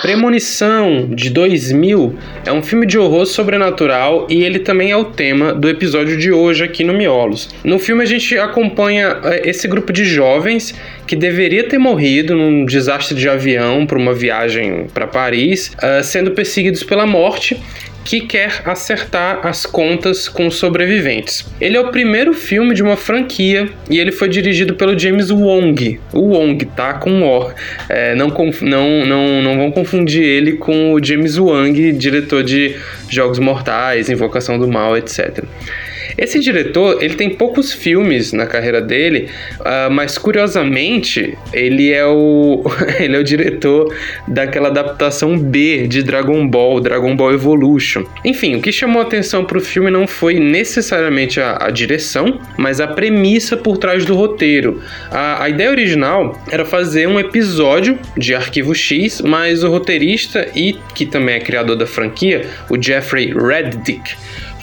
Premonição, de 2000, é um filme de horror sobrenatural e ele também é o tema do episódio de hoje aqui no Miolos. No filme a gente acompanha é, esse grupo de jovens que deveria ter morrido num desastre de avião para uma viagem para Paris, uh, sendo perseguidos pela morte que quer acertar as contas com os sobreviventes. Ele é o primeiro filme de uma franquia e ele foi dirigido pelo James Wong. O Wong, tá? Com O. É, não, não, não, não vão confundir ele com o James Wang, diretor de Jogos Mortais, Invocação do Mal, etc. Esse diretor, ele tem poucos filmes na carreira dele, uh, mas curiosamente, ele é o ele é o diretor daquela adaptação B de Dragon Ball, Dragon Ball Evolution. Enfim, o que chamou atenção para o filme não foi necessariamente a, a, direção, mas a premissa por trás do roteiro. A, a ideia original era fazer um episódio de Arquivo X, mas o roteirista e que também é criador da franquia, o Jeffrey Reddick,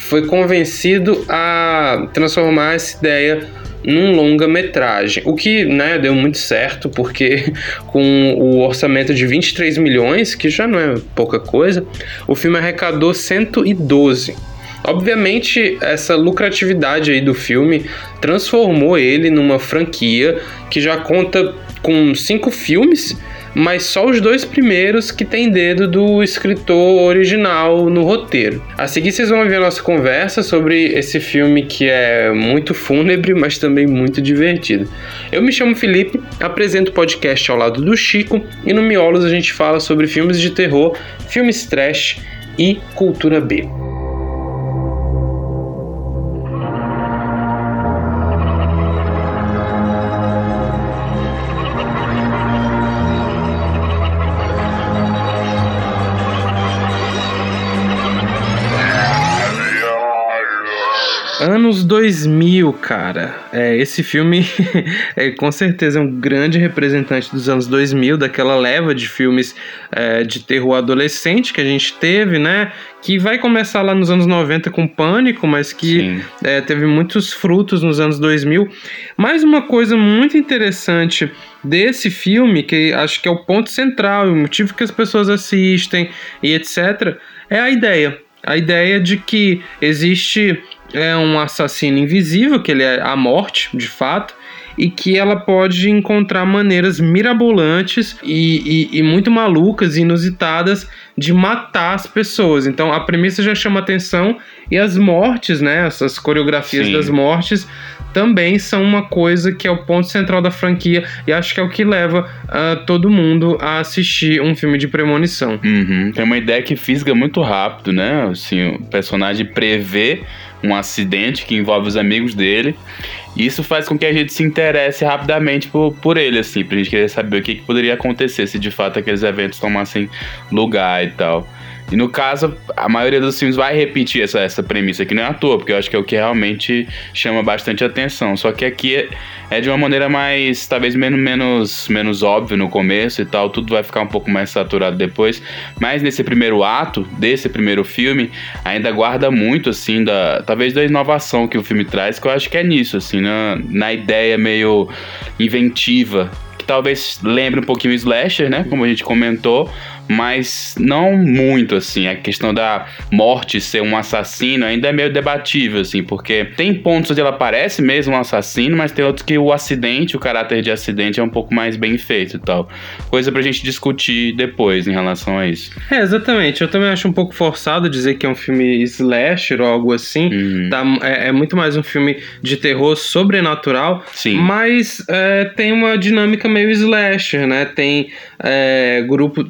foi convencido a transformar essa ideia num longa-metragem, o que né, deu muito certo, porque com o orçamento de 23 milhões, que já não é pouca coisa, o filme arrecadou 112. Obviamente, essa lucratividade aí do filme transformou ele numa franquia que já conta com cinco filmes mas só os dois primeiros que tem dedo do escritor original no roteiro. A seguir vocês vão ver a nossa conversa sobre esse filme que é muito fúnebre, mas também muito divertido. Eu me chamo Felipe, apresento o podcast ao lado do Chico e no Miolos a gente fala sobre filmes de terror, filmes trash e cultura B. Anos 2000, cara. É, esse filme é com certeza um grande representante dos anos 2000, daquela leva de filmes é, de terror adolescente que a gente teve, né? Que vai começar lá nos anos 90 com Pânico, mas que é, teve muitos frutos nos anos 2000. Mais uma coisa muito interessante desse filme, que acho que é o ponto central, o motivo que as pessoas assistem e etc., é a ideia. A ideia de que existe é um assassino invisível, que ele é a morte, de fato, e que ela pode encontrar maneiras mirabolantes e, e, e, muito malucas e inusitadas de matar as pessoas. Então a premissa já chama atenção e as mortes, né? Essas coreografias Sim. das mortes também são uma coisa que é o ponto central da franquia e acho que é o que leva uh, todo mundo a assistir um filme de premonição. Uhum. Tem uma ideia que fisga muito rápido, né? Assim, o personagem prevê um acidente que envolve os amigos dele. E isso faz com que a gente se interesse rapidamente por, por ele, assim, pra gente querer saber o que, que poderia acontecer se de fato aqueles eventos tomassem lugar e tal. E no caso, a maioria dos filmes vai repetir essa, essa premissa aqui, não é à toa, porque eu acho que é o que realmente chama bastante atenção. Só que aqui é, é de uma maneira mais, talvez menos, menos, menos óbvio no começo e tal, tudo vai ficar um pouco mais saturado depois. Mas nesse primeiro ato, desse primeiro filme, ainda guarda muito, assim, da, talvez da inovação que o filme traz, que eu acho que é nisso, assim, na, na ideia meio inventiva, que talvez lembre um pouquinho o Slasher, né, como a gente comentou, mas não muito assim. A questão da morte ser um assassino ainda é meio debatível, assim, porque tem pontos onde ela parece mesmo um assassino, mas tem outros que o acidente, o caráter de acidente é um pouco mais bem feito e tal. Coisa pra gente discutir depois em relação a isso. É, exatamente. Eu também acho um pouco forçado dizer que é um filme slasher ou algo assim. Uhum. Tá, é, é, muito mais um filme de terror sobrenatural, Sim. mas é, tem uma dinâmica meio slasher, né? Tem é, grupos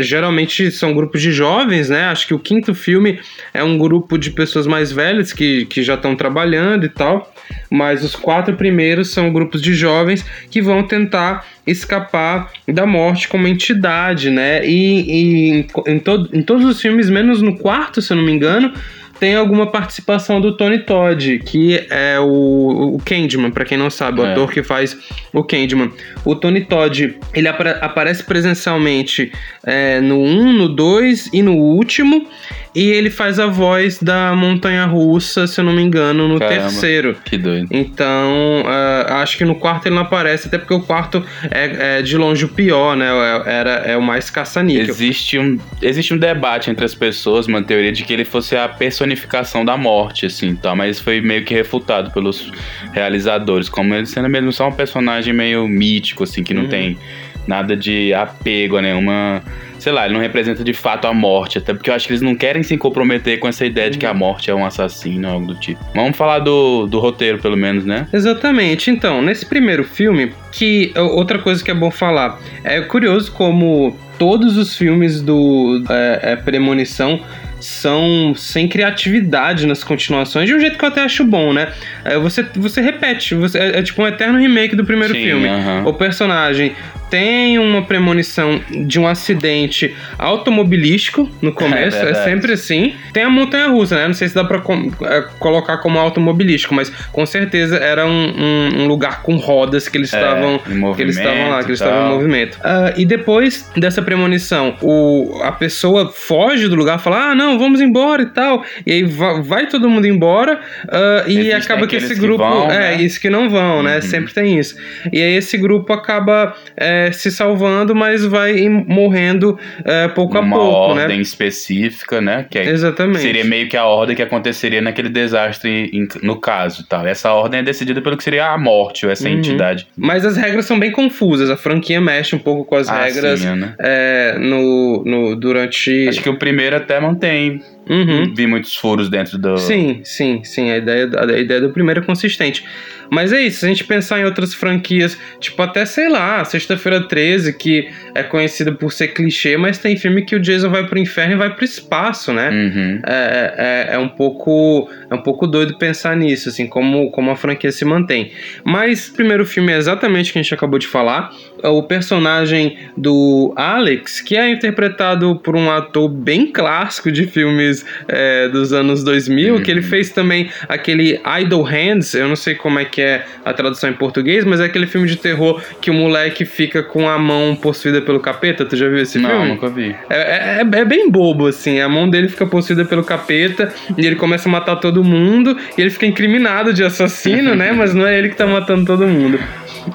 geralmente são grupos de jovens, né? Acho que o quinto filme é um grupo de pessoas mais velhas que, que já estão trabalhando e tal. Mas os quatro primeiros são grupos de jovens que vão tentar escapar da morte como entidade, né? E, e em, em, to, em todos os filmes, menos no quarto, se eu não me engano, tem alguma participação do Tony Todd, que é o, o Candyman, para quem não sabe, o é. ator que faz o Candyman. O Tony Todd, ele ap aparece presencialmente é, no 1, no 2 e no último. E ele faz a voz da montanha russa, se eu não me engano, no Caramba. terceiro. Que doido. Então, uh, acho que no quarto ele não aparece, até porque o quarto é, é de longe o pior, né? É, era, é o mais caça-níquel. Existe um, existe um debate entre as pessoas, uma teoria de que ele fosse a personificação da morte, assim, tá? mas foi meio que refutado pelos realizadores, como ele sendo mesmo só um personagem meio mítico, assim, que não Uhum. tem nada de apego a nenhuma. Sei lá, ele não representa de fato a morte, até porque eu acho que eles não querem se comprometer com essa ideia de que a morte é um assassino ou algo do tipo. Vamos falar do, do roteiro, pelo menos, né? Exatamente. Então, nesse primeiro filme, que outra coisa que é bom falar, é curioso como todos os filmes do é, é, Premonição são sem criatividade nas continuações, de um jeito que eu até acho bom, né? É, você, você repete, você, é, é tipo um eterno remake do primeiro Sim, filme. aham. O personagem tem uma premonição de um acidente automobilístico no começo, é, verdade. sempre assim. Tem a montanha russa, né? Não sei se dá pra com- é, colocar como automobilístico, mas com certeza era um, um- um lugar com rodas que eles É, estavam que eles estavam lá, que eles estavam em movimento. Ah, e depois dessa premonição, o, a pessoa foge do lugar, fala: Ah, não, vamos embora e tal. E aí va- vai, todo mundo embora, ah, e Existem acaba que esse aqueles que grupo. vão, é, né? isso que não vão, né? Uhum. Sempre tem isso. E aí esse grupo acaba é, se salvando, mas vai morrendo é, pouco Uma a pouco, ordem né? específica, né? Que é- Exatamente. seria meio que a ordem que aconteceria naquele desastre em- no caso, tal. Essa ordem é decidida pelo que seria a morte ou essa Uhum. entidade. Mas as regras são bem confusas. A franquia mexe um pouco com as Ah, regras sim, né? é, no, no, durante. Acho que o primeiro até mantém. Uhum. Vi muitos furos dentro do. Sim, sim, sim. A ideia, a ideia do primeiro é consistente. Mas é isso, se a gente pensar em outras franquias, tipo até, sei lá, Sexta-feira 13, que é conhecida por ser clichê, mas tem filme que o Jason vai pro inferno e vai pro espaço, né? Uhum. É, é, é um pouco é um pouco doido pensar nisso, assim, como, como a franquia se mantém. Mas o primeiro filme é exatamente o que a gente acabou de falar. É O personagem do Alex, que é interpretado por um ator bem clássico de filmes é, dos anos 2000, que ele fez também aquele Idle Hands, eu não sei como é que é a tradução em português, mas é aquele filme de terror que o moleque fica com a mão possuída pelo capeta. Tu já viu esse Não, filme? nunca vi. É, é- é bem bobo, assim. A mão dele fica possuída pelo capeta e ele começa a matar todo mundo e ele fica incriminado de assassino, né? Mas não é ele que tá matando todo mundo.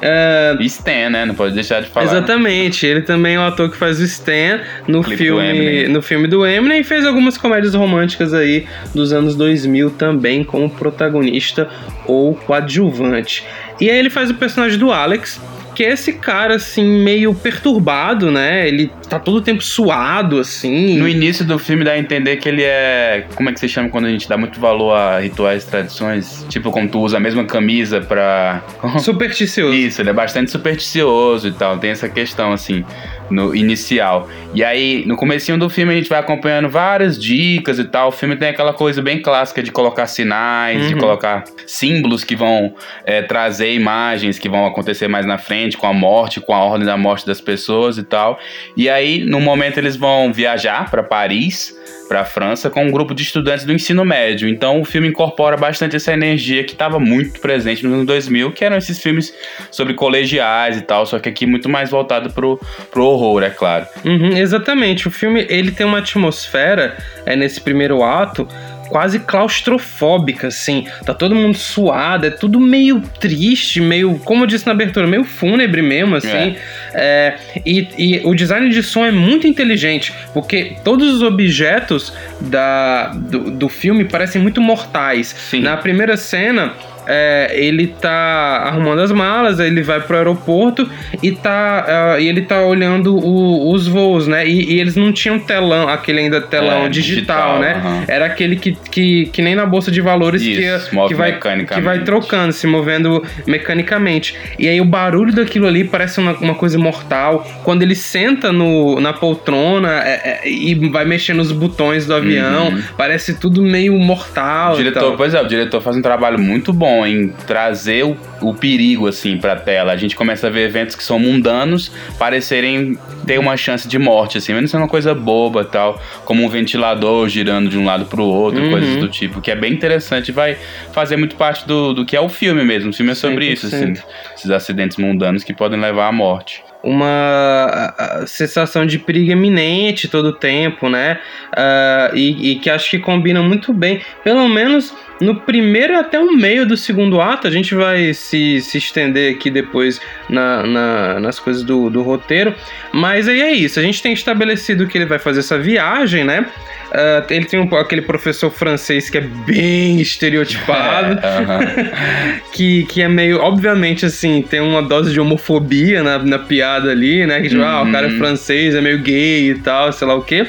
É, E Stan, né? Não pode deixar de falar. Exatamente, ele também é o ator que faz o Stan no filme, no filme do Eminem e fez algumas comédias românticas aí dos anos 2000 também como protagonista ou coadjuvante. E aí ele faz o personagem do Alex, que é esse cara assim meio perturbado, né? Ele tá todo o tempo suado assim. No início do filme dá a entender que ele é. Como é que se chama quando a gente dá muito valor a rituais e tradições? Tipo, como tu usa a mesma camisa pra. Supersticioso. Isso, ele é bastante supersticioso e tal. Tem essa questão, assim, no inicial. E aí, no comecinho do filme, a gente vai acompanhando várias dicas e tal. O filme tem aquela coisa bem clássica de colocar sinais, de Uhum. colocar símbolos que vão é, trazer imagens que vão acontecer mais na frente, com a morte, com a ordem da morte das pessoas e tal. E aí, no momento, eles vão viajar para Paris, para França, com um grupo de estudantes do ensino médio. Então, o filme incorpora bastante essa energia que estava muito presente nos anos 2000, que eram esses filmes sobre colegiais e tal, só que aqui muito mais voltado pro, pro horror, é claro. Uhum, exatamente. O filme ele tem uma atmosfera é, nesse primeiro ato quase claustrofóbica, assim. Tá todo mundo suado, é tudo meio triste, meio, como eu disse na abertura, meio fúnebre mesmo, assim. É, e, e o design de som é muito inteligente, porque todos os objetos da, do, do filme parecem muito mortais. Sim. Na primeira cena. É, ele tá arrumando as malas, ele vai pro aeroporto e tá e ele tá olhando o- os voos, né? E, e eles não tinham telão, aquele ainda telão É, digital, digital, né? aham. Era aquele que, que, que nem na bolsa de valores que, Isso, move que, vai, que vai trocando, se movendo mecanicamente. E aí o barulho daquilo ali parece uma, uma coisa mortal. Quando ele senta no, na poltrona é, é, e vai mexendo nos botões do avião, Uhum. parece tudo meio mortal. O diretor, pois é, o diretor faz um trabalho muito bom em trazer o, o perigo assim pra tela. A gente começa a ver eventos que são mundanos parecerem ter uma chance de morte assim, não ser uma coisa boba, tal, como um ventilador girando de um lado pro outro, Uhum. coisas do tipo, que é bem interessante vai fazer muito parte do, do que é o filme mesmo. O filme é sobre isso, assim, 100%. esses acidentes mundanos que podem levar à morte. uma sensação de perigo iminente todo o tempo, né? Uh, e, e, que acho que combina muito bem, pelo menos no primeiro até o meio do segundo ato. A gente vai se, se estender aqui depois na, na, nas coisas do, do roteiro, mas aí é isso. A gente tem estabelecido que ele vai fazer essa viagem, né? Uh, ele tem um, aquele professor francês que é bem estereotipado, é, que, que é meio, obviamente, assim, tem uma dose de homofobia na, na piada ali, né? Que tipo, uhum. ah, o cara é uhum. francês, é meio gay e tal, sei lá o quê.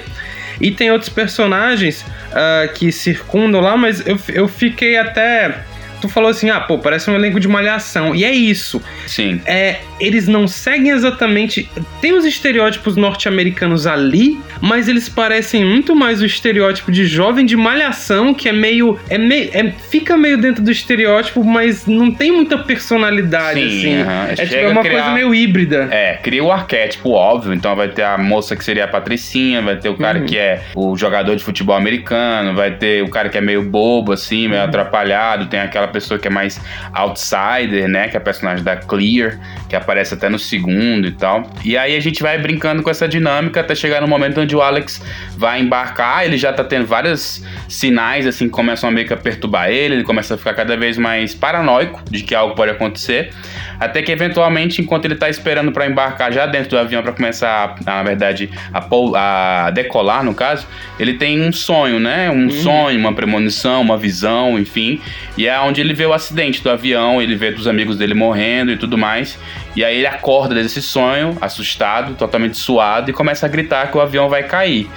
E tem outros personagens uh, que circundam lá, mas eu, eu fiquei até tu falou assim, ah, pô, parece um elenco de malhação. E é isso. Sim. É, eles não seguem exatamente. Tem os estereótipos norte-americanos ali, mas eles parecem muito mais o estereótipo de jovem de malhação, que é meio. É meio é, fica meio dentro do estereótipo, mas não tem muita personalidade, Sim, assim. Uh -huh. É tipo é uma criar, coisa meio híbrida. É, cria o arquétipo óbvio. Então vai ter a moça que seria a Patricinha, vai ter o cara uhum. que é o jogador de futebol americano, vai ter o cara que é meio bobo, assim, meio uhum. atrapalhado, tem aquela pessoa que é mais outsider, né? Que é a personagem da Clear, que aparece até no segundo e tal. E aí a gente vai brincando com essa dinâmica até chegar no momento onde o Alex vai embarcar. Ele já tá tendo vários sinais, assim, que começam a meio que a perturbar ele. Ele começa a ficar cada vez mais paranoico de que algo pode acontecer. Até que eventualmente, enquanto ele tá esperando para embarcar já dentro do avião para começar, a, na verdade, a, a, decolar, no caso, ele tem um sonho, né? Um uhum. sonho, uma premonição, uma visão, enfim. E é onde ele vê o acidente do avião, ele vê dos amigos dele morrendo e tudo mais. E aí ele acorda desse sonho, assustado, totalmente suado, e começa a gritar que o avião vai cair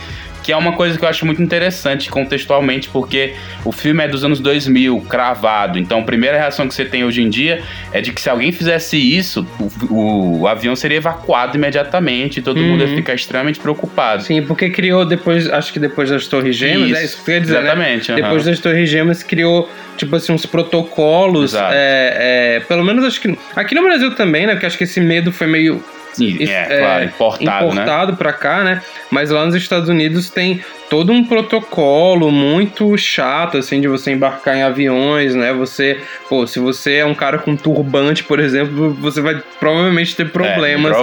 que é uma coisa que eu acho muito interessante contextualmente, porque o filme é dos anos 2000, cravado. Então, a primeira reação que você tem hoje em dia é de que se alguém fizesse isso, o, o avião seria evacuado imediatamente e todo uhum. mundo ia uhum. ficar extremamente preocupado. Sim, porque criou depois, acho que depois das Torres Gêmeas, isso, é isso que eu ia dizer, né? Exatamente. Né? Uhum. Depois das Torres Gêmeas criou tipo assim, uns protocolos. É, é, pelo menos acho que. Aqui no Brasil também, né? Porque acho que esse medo foi meio é, claro, importado, importado né? para cá, né? Mas lá nos Estados Unidos tem todo um protocolo muito chato, assim, de você embarcar em aviões, né? Você, pô, se você é um cara com turbante, por exemplo, você vai provavelmente ter problemas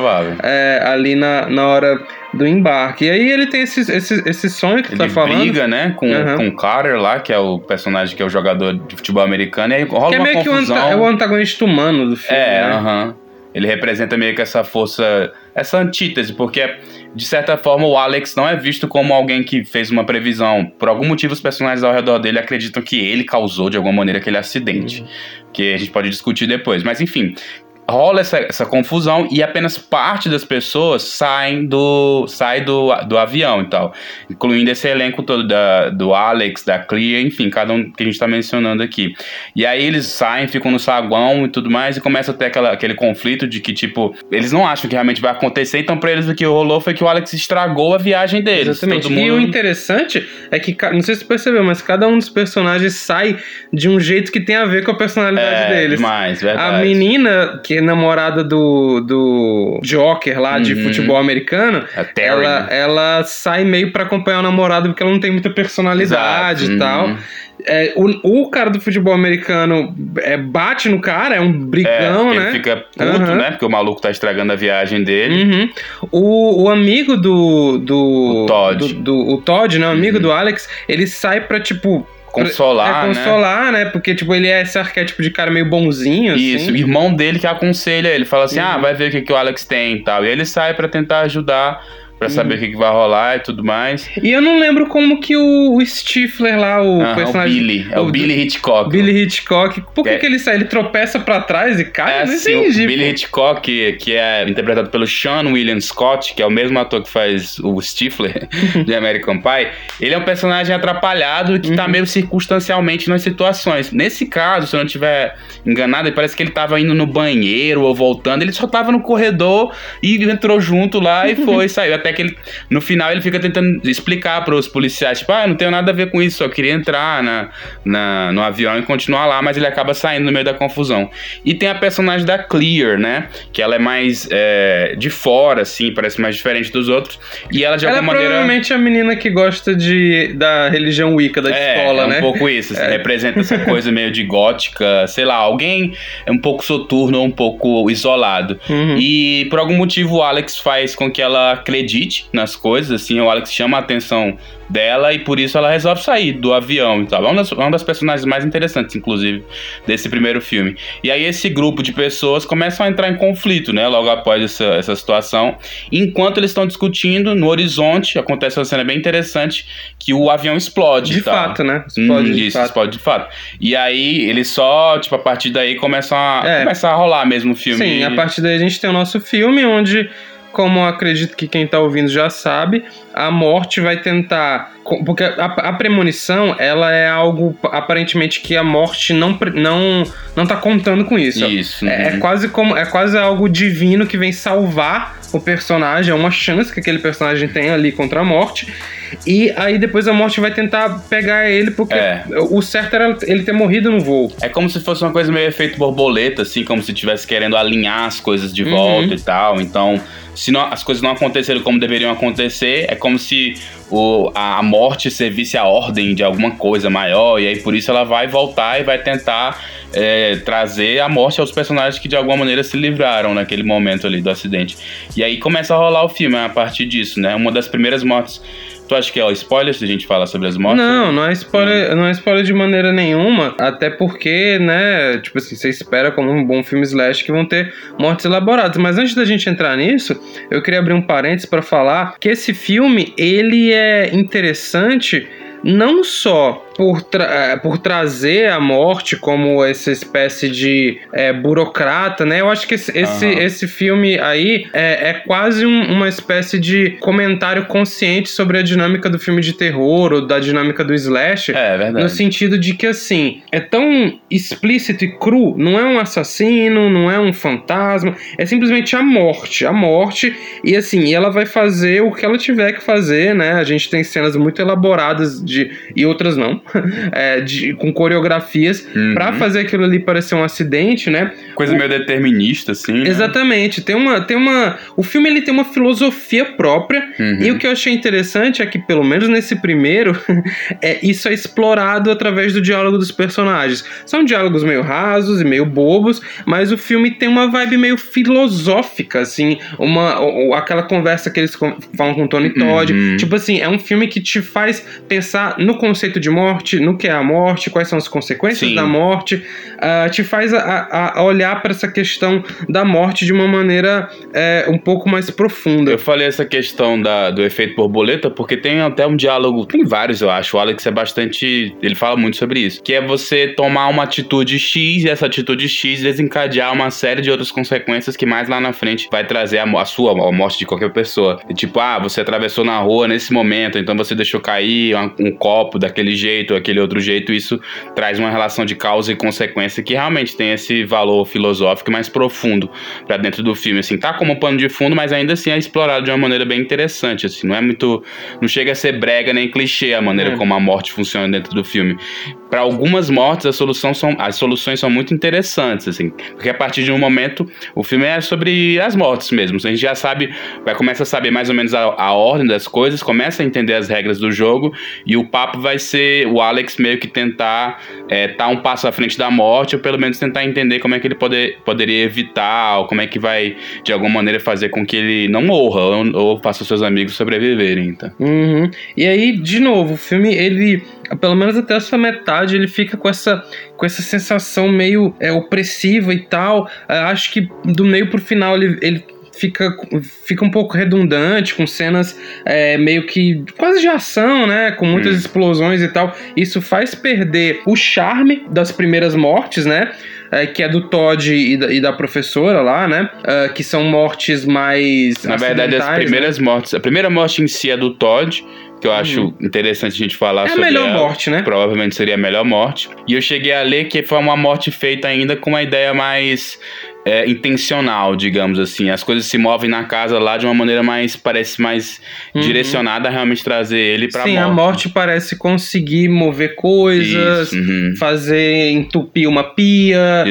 é, é, ali na, na hora do embarque. E aí ele tem esse, esse, esse sonho que ele tu tá falando. Ele briga, né, com, uhum. com o Carter lá, que é o personagem que é o jogador de futebol americano, e aí rola que é meio uma confusão. que o, é o antagonista humano do filme, É, né? aham. Né? Ele representa meio que essa força, essa antítese, porque de certa forma o Alex não é visto como alguém que fez uma previsão. Por algum motivo, os personagens ao redor dele acreditam que ele causou de alguma maneira aquele acidente. Uhum. Que a gente pode discutir depois. Mas enfim, rola essa, essa confusão e apenas parte das pessoas saem do, sai do, do avião e tal. Incluindo esse elenco todo da, do Alex, da Clear, enfim, cada um que a gente tá mencionando aqui. E aí eles saem, ficam no saguão e tudo mais, e começa a ter aquela, aquele conflito de que, tipo, eles não acham que realmente vai acontecer, então pra eles o que rolou foi que o Alex estragou a viagem deles. Exatamente. Mundo... E o interessante é que, não sei se você percebeu, mas cada um dos personagens sai de um jeito que tem a ver com a personalidade é, deles. Demais, verdade. A menina, que namorada do, do Joker lá de uhum. futebol americano, ela, ela sai meio para acompanhar o namorado porque ela não tem muita personalidade Exato. e tal. Uhum. É, o, o cara do futebol americano é, bate no cara, é um brigão, é, né? Ele fica puto, uhum. né? Porque o maluco tá estragando a viagem dele. Uhum. O, o amigo do. do o Todd. Do, do, o Todd, né? O amigo uhum. do Alex, ele sai pra, tipo, Consolar, é, consolar, né? né? Porque, tipo, ele é esse arquétipo de cara meio bonzinho, Isso, assim. o irmão dele que aconselha ele. Fala assim, uhum. ah, vai ver o que, que o Alex tem e tal. E ele sai para tentar ajudar para saber o que, que, vai rolar e tudo mais. E eu não lembro como que o, o Stifler lá, o ah, personagem. O Billy, é o, o Billy Hitchcock. Billy Hitchcock. Por que, é. que ele sai? Ele tropeça para trás e cai? É, não assim, entendi. O Billy Hitchcock, que é interpretado pelo Sean William Scott, que é o mesmo ator que faz o Stifler de American Pie, ele é um personagem atrapalhado que tá uhum. tá meio circunstancialmente nas situações. Nesse caso, se eu não tiver enganado, parece que ele tava indo no banheiro ou voltando, ele só tava no corredor e entrou junto lá e foi, saiu. Até que ele. No final ele fica tentando explicar para os policiais, tipo, ah, não tenho nada a ver com isso, só queria entrar na, na, no avião e continuar lá, mas ele acaba saindo no meio da confusão. E tem a personagem da Clear, né? Que ela é mais é, de fora, assim, parece mais diferente dos outros. E ela de ela alguma é maneira. provavelmente a menina que gosta de, da religião Wicca da É, escola, é um né? pouco isso, assim, representa essa coisa meio de gótica, sei lá, alguém é um pouco soturno ou um pouco isolado. Uhum. E por algum motivo o Alex faz com que ela acredite nas coisas, assim, o Alex chama a atenção dela e por isso ela resolve sair do avião e tal. É uma das, uma das personagens mais interessantes, inclusive, desse primeiro filme. E aí esse grupo de pessoas começam a entrar em conflito, né, logo após essa, essa situação. Enquanto eles estão discutindo, no horizonte acontece uma cena bem interessante que o avião explode. De fato, né? Explode Hum, de isso, fato. explode de fato. E aí, eles só, tipo, a partir daí começam a, É. começa a rolar mesmo o filme. Sim, a partir daí a gente tem o nosso filme, onde, como acredito que quem tá ouvindo já sabe, a morte vai tentar. Porque a, a premonição, ela é algo aparentemente que a morte não, não, não tá contando com isso. Isso. É, é uhum. quase como é quase algo divino que vem salvar o personagem, é uma chance que aquele personagem tem ali contra a morte. E aí depois a morte vai tentar pegar ele, porque É. o certo era ele ter morrido no voo. É como se fosse uma coisa meio efeito borboleta, assim, como se estivesse querendo alinhar as coisas de Uhum. volta e tal. Então, se não- as coisas não aconteceram como deveriam acontecer, é como se o, a, morte servisse a ordem de alguma coisa maior, e aí por isso ela vai voltar e vai tentar é, trazer a morte aos personagens que de alguma maneira se livraram naquele momento ali do acidente. E aí começa a rolar o filme a partir disso, né? Uma das primeiras mortes. Tu acha que é spoiler se a gente fala sobre as mortes? Não, não é spoiler, não é spoiler de maneira nenhuma, até porque, né, tipo assim, você espera como um bom filme slash que vão ter mortes elaboradas. Mas antes da gente entrar nisso, eu queria abrir um parênteses pra falar que esse filme, ele é interessante não só por, tra- eh, por trazer a morte como essa espécie de eh, burocrata, né? Eu acho que esse, esse, Aham. esse filme aí é, é quase um- uma espécie de comentário consciente sobre a dinâmica do filme de terror ou da dinâmica do slash. É, é verdade. No sentido de que, assim, é tão explícito e cru, não é um assassino, não é um fantasma, é simplesmente a morte, a morte, e assim, ela vai fazer o que ela tiver que fazer, né? A gente tem cenas muito elaboradas de, e outras não, é, de, com coreografias, Uhum. pra fazer aquilo ali parecer um acidente, né? Coisa meio determinista, assim. né? Exatamente, tem uma, tem uma. O filme ele tem uma filosofia própria. Uhum. E o que eu achei interessante é que, pelo menos nesse primeiro, é, isso é explorado através do diálogo dos personagens. São diálogos meio rasos e meio bobos, mas o filme tem uma vibe meio filosófica, assim, uma, aquela conversa que eles falam com o Tony Todd. Uhum. Tipo assim, é um filme que te faz pensar no conceito de morte, no que é a morte, quais são as consequências Sim. da morte, ah, te faz a, a- olhar para essa questão da morte de uma maneira é, um pouco mais profunda. Eu falei essa questão da, do efeito borboleta porque tem até um diálogo, tem vários eu acho, o Alex é bastante, ele fala muito sobre isso, que é você tomar uma atitude X e essa atitude X desencadear uma série de outras consequências que mais lá na frente vai trazer a, a sua, a morte de qualquer pessoa. E tipo, ah, você atravessou na rua nesse momento, então você deixou cair um, um copo daquele jeito, aquele outro jeito, isso traz uma relação de causa e consequência que realmente tem esse valor filosófico mais profundo pra dentro do filme, assim, tá como pano de fundo, mas ainda assim é explorado de uma maneira bem interessante, assim, não é muito, não chega a ser brega nem clichê a maneira É. como a morte funciona dentro do filme. Pra algumas mortes a solução são, as soluções são muito interessantes, assim, porque a partir de um momento o filme é sobre as mortes mesmo, a gente já sabe, vai começar a saber mais ou menos a, a ordem das coisas, começa a entender as regras do jogo e o papo vai ser o Alex meio que tentar é, tá um passo à frente da morte, ou pelo menos tentar entender como é que ele poder, poderia evitar, ou como é que vai, de alguma maneira, fazer com que ele não morra, ou, ou faça seus amigos sobreviverem. Então. Uhum. E aí, de novo, o filme, ele, pelo menos até essa metade, ele fica com essa, com essa sensação meio é, opressiva e tal. É, acho que do meio pro final ele. ele Fica, fica um pouco redundante, com cenas é, meio que quase de ação, né? Com muitas Hum. explosões e tal. Isso faz perder o charme das primeiras mortes, né? É, que é do Todd e da, e da professora lá, né? É, que são mortes mais. Na verdade, as né? primeiras mortes. A primeira morte em si é do Todd, que eu acho interessante a gente falar É a sobre. melhor ela. morte, né? Provavelmente seria a melhor morte. E eu cheguei a ler que foi uma morte feita ainda com uma ideia mais é, intencional, digamos assim. As coisas se movem na casa lá de uma maneira mais, parece mais uhum. direcionada a realmente trazer ele pra Sim, morte. a morte parece conseguir mover coisas, uhum. fazer entupir uma pia,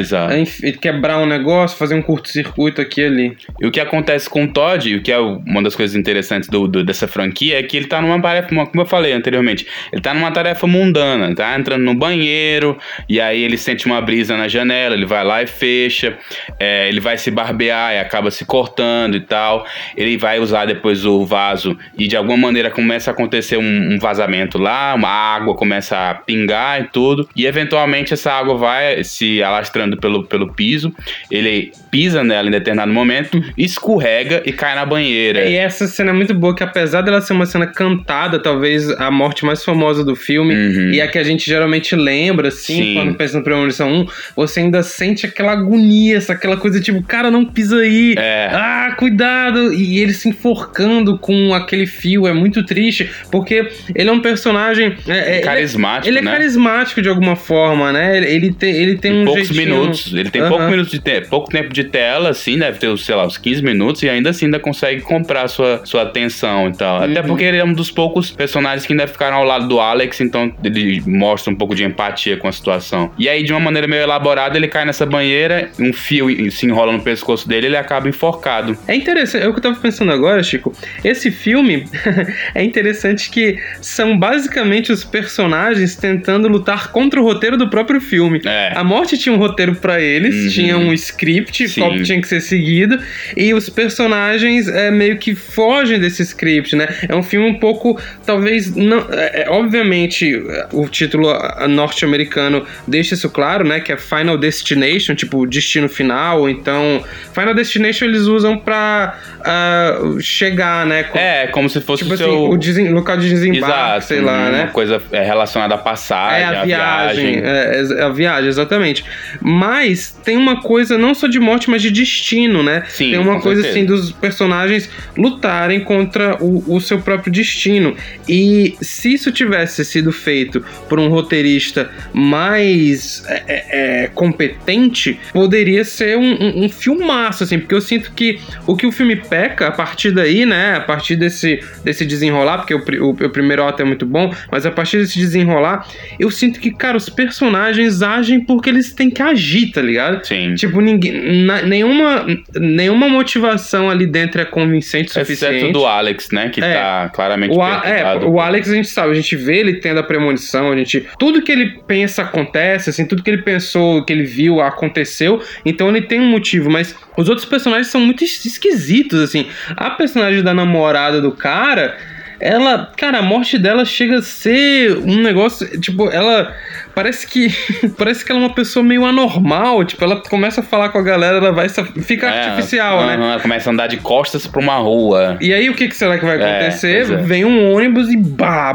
quebrar um negócio, fazer um curto-circuito aqui e ali. E o que acontece com o Todd, o que é uma das coisas interessantes do, do, dessa franquia, é que ele tá numa tarefa, como eu falei anteriormente, ele tá numa tarefa mundana, tá entrando no banheiro, e aí ele sente uma brisa na janela, ele vai lá e fecha é, ele vai se barbear e acaba se cortando e tal. Ele vai usar depois o vaso e de alguma maneira começa a acontecer um, um vazamento lá, uma água começa a pingar e tudo. E eventualmente essa água vai se alastrando pelo, pelo piso. Ele pisa nela em determinado momento, escorrega e cai na banheira. E essa cena é muito boa, que apesar dela ser uma cena cantada, talvez a morte mais famosa do filme, uhum. e a que a gente geralmente lembra, assim, Sim. quando pensa no Premonição 1, você ainda sente aquela agonia, aquela aquela coisa tipo, cara, não pisa aí. É. Ah, cuidado. E ele se enforcando com aquele fio. É muito triste, porque ele é um personagem. É, é carismático. Ele é, ele é carismático de alguma forma, né? Ele tem, ele tem um poucos jeitinho... minutos. Ele tem uhum. pouco, minutos de te... pouco tempo de tela, assim, deve ter, sei lá, uns 15 minutos, e ainda assim ainda consegue comprar sua, sua atenção e tal. Uhum. Até porque ele é um dos poucos personagens que ainda ficaram ao lado do Alex, então ele mostra um pouco de empatia com a situação. E aí, de uma maneira meio elaborada, ele cai nessa banheira, um fio se enrola no pescoço dele, ele acaba enforcado. É interessante, é o que eu tava pensando agora, Chico. Esse filme é interessante que são basicamente os personagens tentando lutar contra o roteiro do próprio filme. É. A morte tinha um roteiro para eles, uhum. tinha um script, Sim. qual tinha que ser seguido, e os personagens é, meio que fogem desse script, né? É um filme um pouco, talvez, não, é, é obviamente, o título norte-americano deixa isso claro, né? Que é Final Destination, tipo, destino final, então, Final Destination eles usam pra uh, chegar, né? Com, é, como se fosse tipo o seu... Assim, o desen... local de desembarque, Exato, sei lá, né? Uma coisa é, relacionada à passagem, é, a viagem. viagem. É, é, a viagem, exatamente. Mas tem uma coisa não só de morte, mas de destino, né? Sim, tem uma coisa certeza. assim dos personagens lutarem contra o, o seu próprio destino. E se isso tivesse sido feito por um roteirista mais é, é, é competente, poderia ser um, um, um filmaço, assim, porque eu sinto que o que o filme peca a partir daí, né, a partir desse, desse desenrolar, porque o, o, o primeiro ato é muito bom, mas a partir desse desenrolar, eu sinto que, cara, os personagens agem porque eles têm que agir, tá ligado? Sim. Tipo, ninguém, na, nenhuma, nenhuma motivação ali dentro é convincente o suficiente. Exceto do Alex, né, que é, tá claramente o, é, o Alex a gente sabe, a gente vê ele tendo a premonição, a gente, tudo que ele pensa acontece, assim, tudo que ele pensou, que ele viu aconteceu, então ele tem um motivo, mas os outros personagens são muito esquisitos, assim. A personagem da namorada do cara, ela, cara, a morte dela chega a ser um negócio, tipo, ela parece que parece que ela é uma pessoa meio anormal. Tipo, ela começa a falar com a galera, ela vai fica é, artificial, né? Ela começa a andar de costas pra uma rua. E aí o que, que será que vai é, acontecer? É. Vem um ônibus e bah,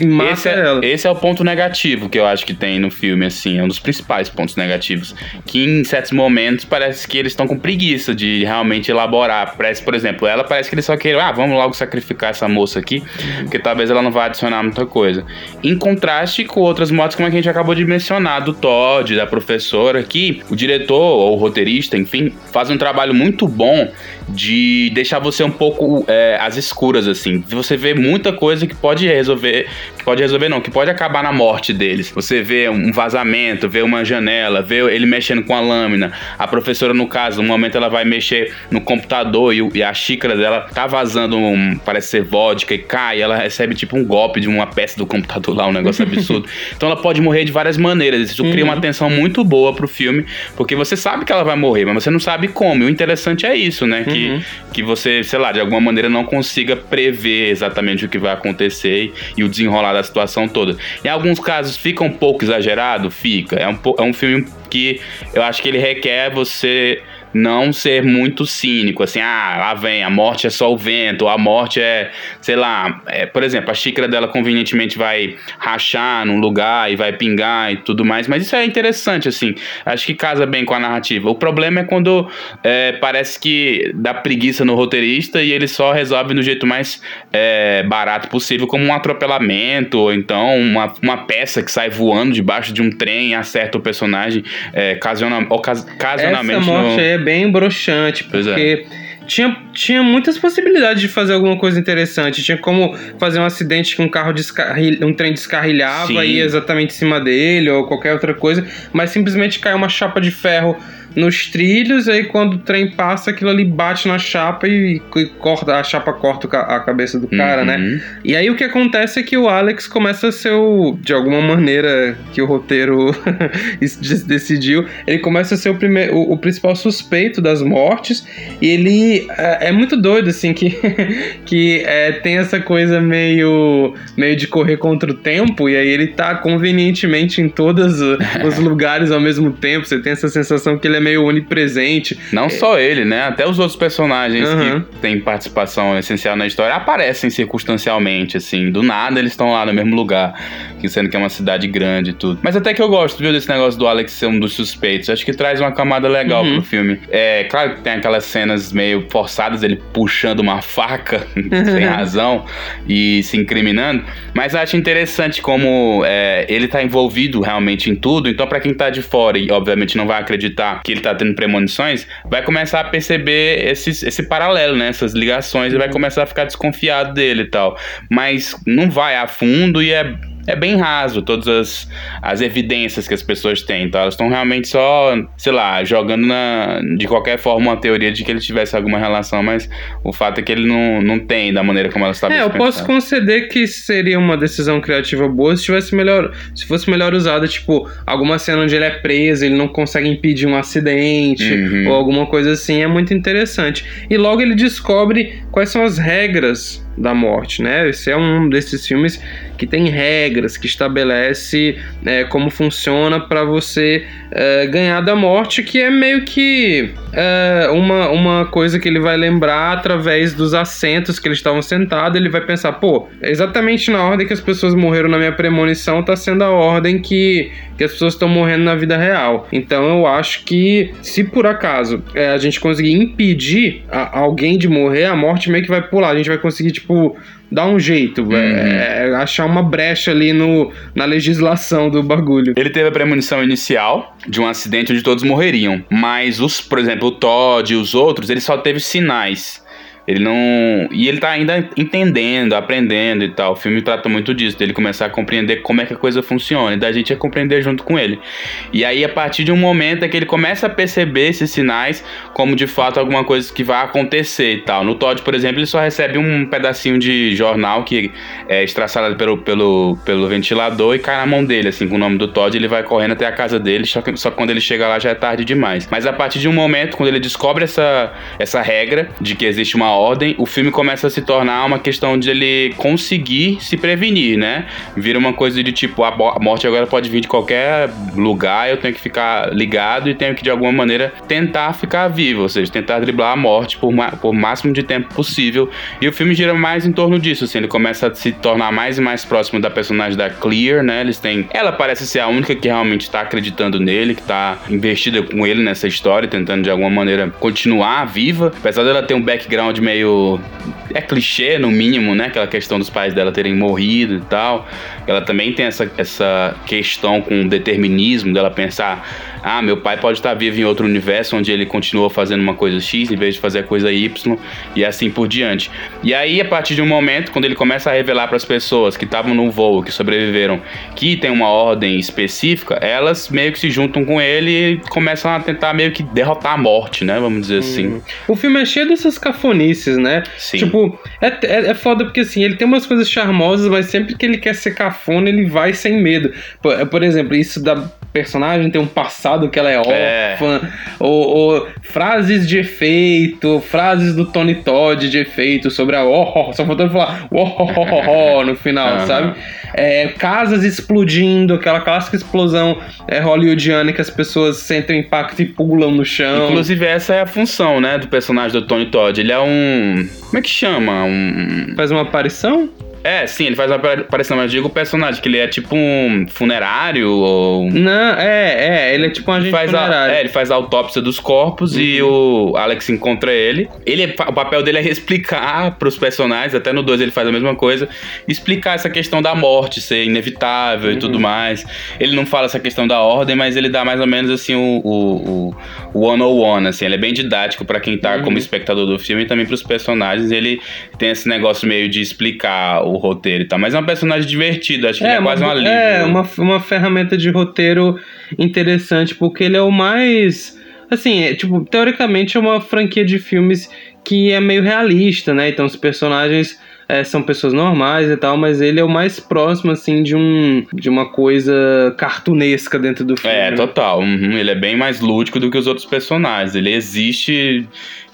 e mata esse é, ela. Esse é o ponto negativo que eu acho que tem no filme, assim, é um dos principais pontos negativos. Que em certos momentos parece que eles estão com preguiça de realmente elaborar. Parece, por exemplo, ela parece que eles só querem, ah, vamos logo sacrificar essa moça aqui, porque talvez ela não vá adicionar muita coisa. Em contraste com outras motos, como a gente acabou de mencionar, do Todd, da professora, que o diretor ou o roteirista, enfim, faz um trabalho muito bom de deixar você um pouco é, às escuras, assim. Você vê muita coisa que pode resolver, que pode resolver não, que pode acabar na morte deles. Você vê um vazamento, vê uma janela, vê ele mexendo com a lâmina. A professora, no caso, no momento ela vai mexer no computador e, e a xícara dela tá vazando, um, parece ser vodka, e cai, ela recebe tipo um golpe de uma peça do computador lá, um negócio absurdo. então ela pode morrer de várias maneiras. Isso uhum. cria uma tensão muito boa pro filme, porque você sabe que ela vai morrer, mas você não sabe como. E o interessante é isso, né? Que, uhum. que você, sei lá, de alguma maneira não consiga prever exatamente o que vai acontecer e, e o desenrolar da situação toda. Em alguns casos fica um pouco exagerado, fica. É um, é um filme que eu acho que ele requer você não ser muito cínico, assim, ah, lá vem, a morte é só o vento, a morte é, sei lá, é, por exemplo, a xícara dela convenientemente vai rachar num lugar e vai pingar e tudo mais, mas isso é interessante, assim, acho que casa bem com a narrativa. O problema é quando é, parece que dá preguiça no roteirista e ele só resolve do jeito mais é, barato possível, como um atropelamento, ou então uma, uma peça que sai voando debaixo de um trem e acerta o personagem, é, ocasiona, ocas, ocasionalmente Essa morte no... é bem broxante, é. porque tinha, tinha muitas possibilidades de fazer alguma coisa interessante. Tinha como fazer um acidente que um carro descarril, um trem descarrilhava Sim. e ia exatamente em cima dele ou qualquer outra coisa, mas simplesmente cai uma chapa de ferro nos trilhos, aí quando o trem passa, aquilo ali bate na chapa e, e corta, a chapa corta a cabeça do cara, né? Uhum. E aí o que acontece é que o Alex começa a ser o. De alguma maneira que o roteiro decidiu, ele começa a ser o, primeiro, o, o principal suspeito das mortes. E ele é, é muito doido, assim, que, que é, tem essa coisa meio, meio de correr contra o tempo. E aí ele tá convenientemente em todos os lugares ao mesmo tempo. Você tem essa sensação que ele é meio onipresente. Não só ele, né? Até os outros personagens Uhum. que têm participação essencial na história aparecem circunstancialmente, assim. Do nada eles estão lá no mesmo lugar, sendo que é uma cidade grande e tudo. Mas até que eu gosto, viu, desse negócio do Alex ser um dos suspeitos. Acho que traz uma camada legal Uhum. pro filme. É, claro que tem aquelas cenas meio forçadas, ele puxando uma faca sem razão e se incriminando. Mas acho interessante como é, ele tá envolvido realmente em tudo. Então, pra quem tá de fora e obviamente não vai acreditar que ele tá tendo premonições, vai começar a perceber esses, esse paralelo, né? Essas ligações e vai começar a ficar desconfiado dele e tal. Mas não vai a fundo e é. É bem raso todas as, as evidências que as pessoas têm. Então elas estão realmente só, sei lá, jogando na, de qualquer forma uma teoria de que ele tivesse alguma relação, mas o fato é que ele não, não tem da maneira como ela estava É, eu posso conceder que seria uma decisão criativa boa se tivesse melhor, se fosse melhor usada, tipo, alguma cena onde ele é preso, ele não consegue impedir um acidente Uhum. ou alguma coisa assim, é muito interessante. E logo ele descobre quais são as regras da morte, né? Esse é um desses filmes que tem regras, que estabelece é, como funciona para você é, ganhar da morte, que é meio que é, uma, uma coisa que ele vai lembrar através dos assentos que eles estavam sentados. Ele vai pensar, pô, exatamente na ordem que as pessoas morreram na minha premonição, tá sendo a ordem que, que as pessoas estão morrendo na vida real. Então eu acho que se por acaso é, a gente conseguir impedir a- alguém de morrer, a morte meio que vai pular. A gente vai conseguir, tipo, dar um jeito, é, é, achar uma brecha ali no, na legislação do bagulho. Ele teve a premonição inicial de um acidente onde todos morreriam. Mas os, por exemplo, o Todd e os outros, ele só teve sinais. Ele não. E ele tá ainda entendendo, aprendendo e tal. O filme trata muito disso, dele começar a compreender como é que a coisa funciona, e da gente a compreender junto com ele. E aí, a partir de um momento é que ele começa a perceber esses sinais como de fato alguma coisa que vai acontecer e tal. No Todd, por exemplo, ele só recebe um pedacinho de jornal que é estraçalhado pelo, pelo, pelo ventilador e cai na mão dele, assim, com o nome do Todd. Ele vai correndo até a casa dele, só que, só que quando ele chega lá já é tarde demais. Mas a partir de um momento, quando ele descobre essa, essa regra de que existe uma ordem, o filme começa a se tornar uma questão de ele conseguir se prevenir, né? Vira uma coisa de tipo, a morte agora pode vir de qualquer lugar, eu tenho que ficar ligado e tenho que de alguma maneira tentar ficar vivo, ou seja, tentar driblar a morte por, por máximo de tempo possível. E o filme gira mais em torno disso, assim, ele começa a se tornar mais e mais próximo da personagem da Clear, né? Eles têm. Ela parece ser a única que realmente tá acreditando nele, que tá investida com ele nessa história, tentando de alguma maneira continuar viva. Apesar dela ter um background meio. É clichê, no mínimo, né? Aquela questão dos pais dela terem morrido e tal. Ela também tem essa, essa questão com o determinismo dela pensar. Ah, meu pai pode estar vivo em outro universo onde ele continua fazendo uma coisa X em vez de fazer a coisa Y e assim por diante. E aí, a partir de um momento, quando ele começa a revelar para as pessoas que estavam no voo, que sobreviveram, que tem uma ordem específica, elas meio que se juntam com ele e começam a tentar meio que derrotar a morte, né? Vamos dizer assim. O filme é cheio dessas cafonices, né? Sim. Tipo, é, é, é foda porque assim, ele tem umas coisas charmosas, mas sempre que ele quer ser cafona, ele vai sem medo. Por, por exemplo, isso da personagem tem um passado que ela é É. órfã, ou, ou frases de efeito, frases do Tony Todd de efeito sobre a oh, só faltando falar oh, oh, oh, no final, Aham. sabe? É, casas explodindo, aquela clássica explosão é, hollywoodiana que as pessoas sentem o impacto e pulam no chão. Inclusive, essa é a função, né, do personagem do Tony Todd. Ele é um. Como é que chama? Um. Faz uma aparição? É, sim, ele faz uma aparição, mas eu digo o personagem, que ele é tipo um funerário ou. Não, é, é, ele é tipo um agente faz funerário. A, é, ele faz a autópsia dos corpos uhum. e o Alex encontra ele. ele. É, o papel dele é explicar pros personagens, até no 2 ele faz a mesma coisa, explicar essa questão da morte ser inevitável uhum. e tudo mais. Ele não fala essa questão da ordem, mas ele dá mais ou menos assim o, o, o one on one, assim, ele é bem didático para quem tá uhum. como espectador do filme e também pros personagens. Ele tem esse negócio meio de explicar o roteiro e tal, mas é um personagem divertido, acho que é, ele é quase uma, um alívio. É, uma, uma ferramenta de roteiro interessante, porque ele é o mais. Assim, é, tipo, teoricamente é uma franquia de filmes que é meio realista, né? Então os personagens é, são pessoas normais e tal, mas ele é o mais próximo, assim, de um de uma coisa cartunesca dentro do filme. É, né? total. Uhum. Ele é bem mais lúdico do que os outros personagens. Ele existe,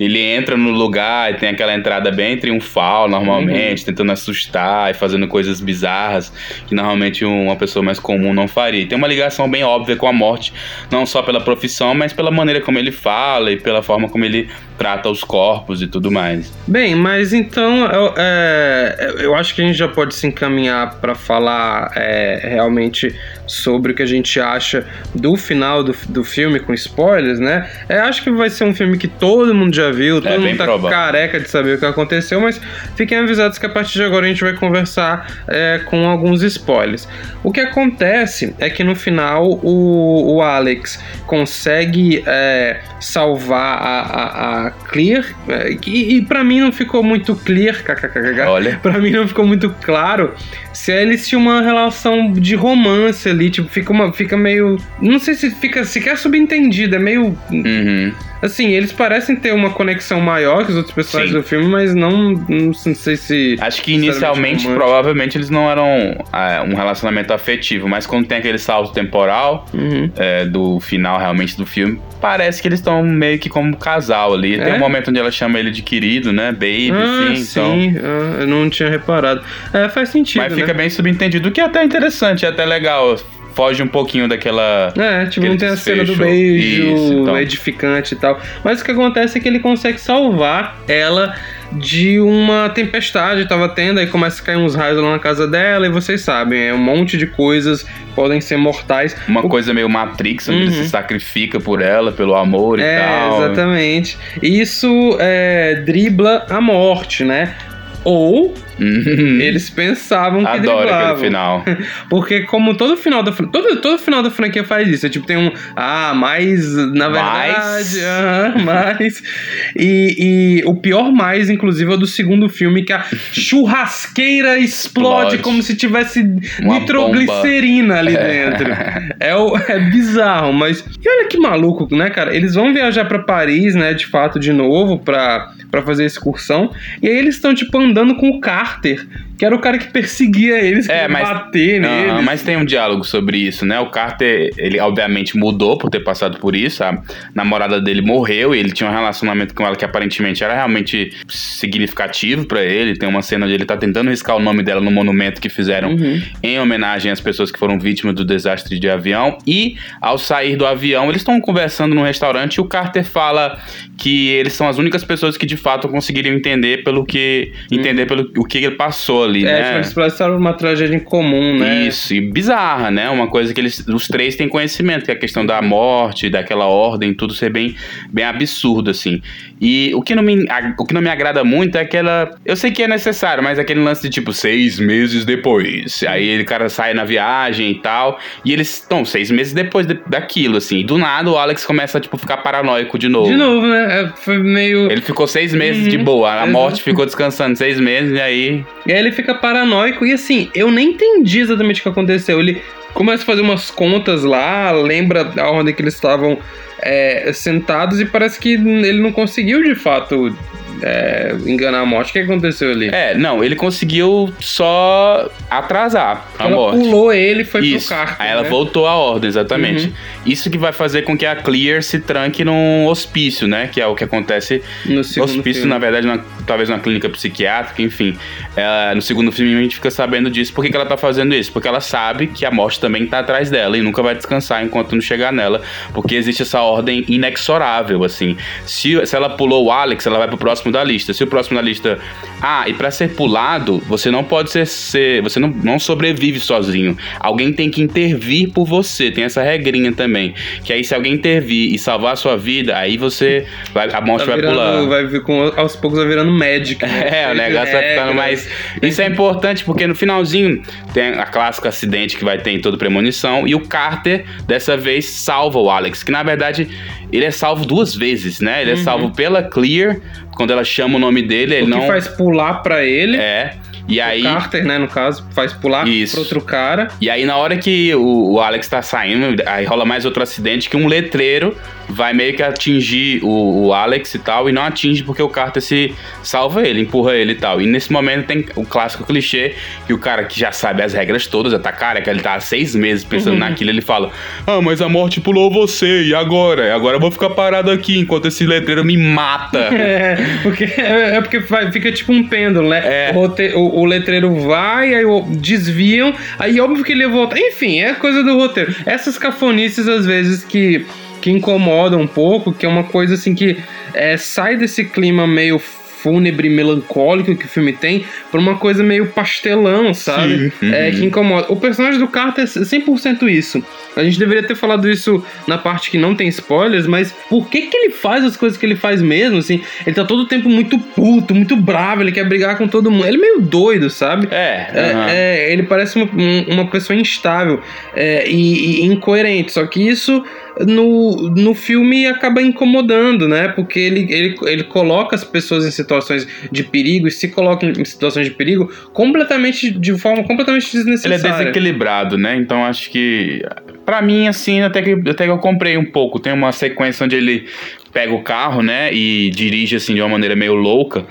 ele entra no lugar e tem aquela entrada bem triunfal, normalmente, uhum. tentando assustar e fazendo coisas bizarras que normalmente uma pessoa mais comum não faria. tem uma ligação bem óbvia com a morte, não só pela profissão, mas pela maneira como ele fala e pela forma como ele trata os corpos e tudo mais. Bem, mas então eu, é, eu acho que a gente já pode se encaminhar para falar é, realmente sobre o que a gente acha do final do, do filme com spoilers, né? É, acho que vai ser um filme que todo mundo já viu, todo é, mundo tá provável. careca de saber o que aconteceu, mas fiquem avisados que a partir de agora a gente vai conversar é, com alguns spoilers. O que acontece é que no final o, o Alex consegue é, salvar a, a, a clear. É, e, e para mim não ficou muito clear, kkkk. Olha. Pra mim não ficou muito claro se eles tinham uma relação de romance ali. Tipo, fica, uma, fica meio. Não sei se fica sequer subentendido, é meio. Uhum. Assim, eles parecem ter uma conexão maior que os outros personagens Sim. do filme, mas não, não sei se. Acho que inicialmente, provavelmente, eles não eram é, um relacionamento afetivo, mas quando tem aquele salto temporal uhum. é, do final realmente do filme, parece que eles estão meio que como casal ali. É? Tem momento onde ela chama ele de querido, né? Baby, ah, sim. Sim, então... ah, eu não tinha reparado. É, faz sentido. Mas né? fica bem subentendido, que é até interessante, é até legal foge um pouquinho daquela. É, tipo, não tem a cena do beijo Isso, então. edificante e tal. Mas o que acontece é que ele consegue salvar ela de uma tempestade tava tendo, aí começa a cair uns raios lá na casa dela, e vocês sabem, é um monte de coisas podem ser mortais. Uma o... coisa meio Matrix, onde uhum. ele se sacrifica por ela, pelo amor e é, tal. Exatamente. Isso é, dribla a morte, né? Ou Uhum. Eles pensavam que Adoro driblavam. aquele final. Porque como todo final da todo, todo final da franquia faz isso. É tipo, tem um. Ah, mas na verdade. Ah, mais. E, e o pior mais, inclusive, é o do segundo filme, que a churrasqueira explode, explode. como se tivesse Uma nitroglicerina bomba. ali dentro. é, o, é bizarro, mas. E olha que maluco, né, cara? Eles vão viajar para Paris, né, de fato, de novo, pra, pra fazer a excursão. E aí eles estão, tipo, andando com o carro Carter que era o cara que perseguia eles, que é, mas, bater neles. Mas tem um diálogo sobre isso, né? O Carter, ele obviamente mudou por ter passado por isso. A namorada dele morreu e ele tinha um relacionamento com ela que aparentemente era realmente significativo para ele. Tem uma cena onde ele tá tentando riscar o nome dela no monumento que fizeram uhum. em homenagem às pessoas que foram vítimas do desastre de avião. E ao sair do avião, eles estão conversando num restaurante e o Carter fala que eles são as únicas pessoas que de fato conseguiriam entender pelo que entender uhum. pelo o que ele passou ali, é, né? Tipo, eles passaram uma tragédia em comum, né? Isso, e bizarra, né? Uma coisa que eles, os três têm conhecimento, que é a questão da morte, daquela ordem, tudo ser bem, bem absurdo, assim. E o que, não me, o que não me agrada muito é aquela. Eu sei que é necessário, mas aquele lance de tipo, seis meses depois. Aí o cara sai na viagem e tal. E eles estão seis meses depois de, daquilo, assim. Do nada o Alex começa a tipo, ficar paranoico de novo. De novo, né? É, foi meio. Ele ficou seis meses uhum. de boa. A morte ficou descansando seis meses e aí. E aí ele fica paranoico. E assim, eu nem entendi exatamente o que aconteceu. Ele começa a fazer umas contas lá, lembra a ordem que eles estavam é, sentados e parece que ele não conseguiu de fato é, enganar a morte. O que aconteceu ali? É, não, ele conseguiu só atrasar a ela morte. pulou ele e foi Isso. pro carro. Aí ela né? voltou à ordem, exatamente. Uhum. Isso que vai fazer com que a Clear se tranque num hospício, né? Que é o que acontece no hospício, filme. na verdade, na, talvez numa clínica psiquiátrica, enfim. É, no segundo filme a gente fica sabendo disso. Por que, que ela tá fazendo isso? Porque ela sabe que a morte também tá atrás dela e nunca vai descansar enquanto não chegar nela. Porque existe essa ordem inexorável, assim. Se, se ela pulou o Alex, ela vai pro próximo próximo da lista. Se o próximo da lista. Ah, e para ser pulado, você não pode ser. ser você não, não sobrevive sozinho. Alguém tem que intervir por você. Tem essa regrinha também. Que aí, se alguém intervir e salvar a sua vida, aí você. Vai, a morte Tá vai virando- pular. Vai vir com, aos poucos vai virando médico. né? É, o negócio vai ficando mais. Isso é importante porque no finalzinho tem a clássica acidente que vai ter em toda premonição e o Carter dessa vez salva o Alex, que na verdade ele é salvo duas vezes, né? Ele é salvo pela Clear, quando ela chama o nome dele, ele. O que não. faz pular pra ele. É. E aí. O Carter, né, no caso, faz pular Isso. pro outro cara. E aí, na hora que o, o Alex tá saindo, aí rola mais outro acidente que um letreiro vai meio que atingir o, o Alex e tal, e não atinge porque o Carter se salva ele, empurra ele e tal. E nesse momento tem o clássico clichê que o cara que já sabe as regras todas, já tá cara, que ele tá há seis meses pensando naquilo, ele fala: Ah, mas a morte pulou você, e agora? E Agora eu vou ficar parado aqui enquanto esse letreiro me mata. É, porque, é é porque fica tipo um pêndulo, né? É. O, o- letreiro vai, aí desviam, aí óbvio que ele ia voltar. Enfim, é coisa do roteiro. Essas cafonices, às vezes, que, que incomodam um pouco, que é uma coisa assim que é, sai desse clima meio fúnebre, melancólico que o filme tem, pra uma coisa meio pastelão, sabe? Sim. É, Uhum. que incomoda. O personagem do Carter é 100% isso. A gente deveria ter falado isso na parte que não tem spoilers, mas por que que ele faz as coisas que ele faz mesmo, assim? Ele tá todo o tempo muito puto, muito bravo, ele quer brigar com todo mundo. Ele é meio doido, sabe? É, É, aham. é, ele parece uma, um- uma pessoa instável é, e, e incoerente. Só que isso no, no filme acaba incomodando, né? Porque ele, ele, ele coloca as pessoas em situações de perigo e se coloca em situações de perigo completamente de forma completamente Ele é desnecessária. desequilibrado, né? Então acho que. Pra mim, assim, até que, até que eu comprei um pouco. Tem uma sequência onde ele pega o carro, né? E dirige assim de uma maneira meio louca.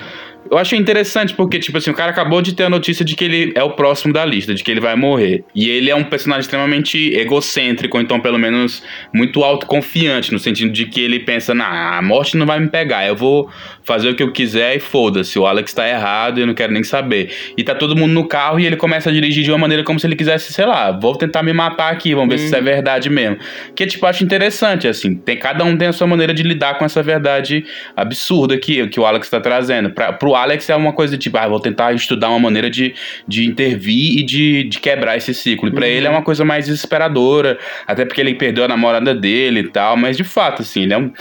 Eu achei interessante porque, tipo assim, o cara acabou de ter a notícia de que ele é o próximo da lista, de que ele vai morrer. E ele é um personagem extremamente egocêntrico, ou então pelo menos muito autoconfiante, no sentido de que ele pensa, nah, a morte não vai me pegar, eu vou fazer o que eu quiser e foda-se, o Alex tá errado e eu não quero nem saber. E tá todo mundo no carro e ele começa a dirigir de uma maneira como se ele quisesse, sei lá, vou tentar me matar aqui, vamos ver se isso é verdade mesmo. Que, tipo, acho interessante, assim, tem, cada um tem a sua maneira de lidar com essa verdade absurda que, que o Alex tá trazendo. Pra, pro Alex é uma coisa de, tipo, ah, vou tentar estudar uma maneira de, de intervir e de, de quebrar esse ciclo. E pra ele é uma coisa mais desesperadora, até porque ele perdeu a namorada dele e tal, mas de fato, assim, ele é um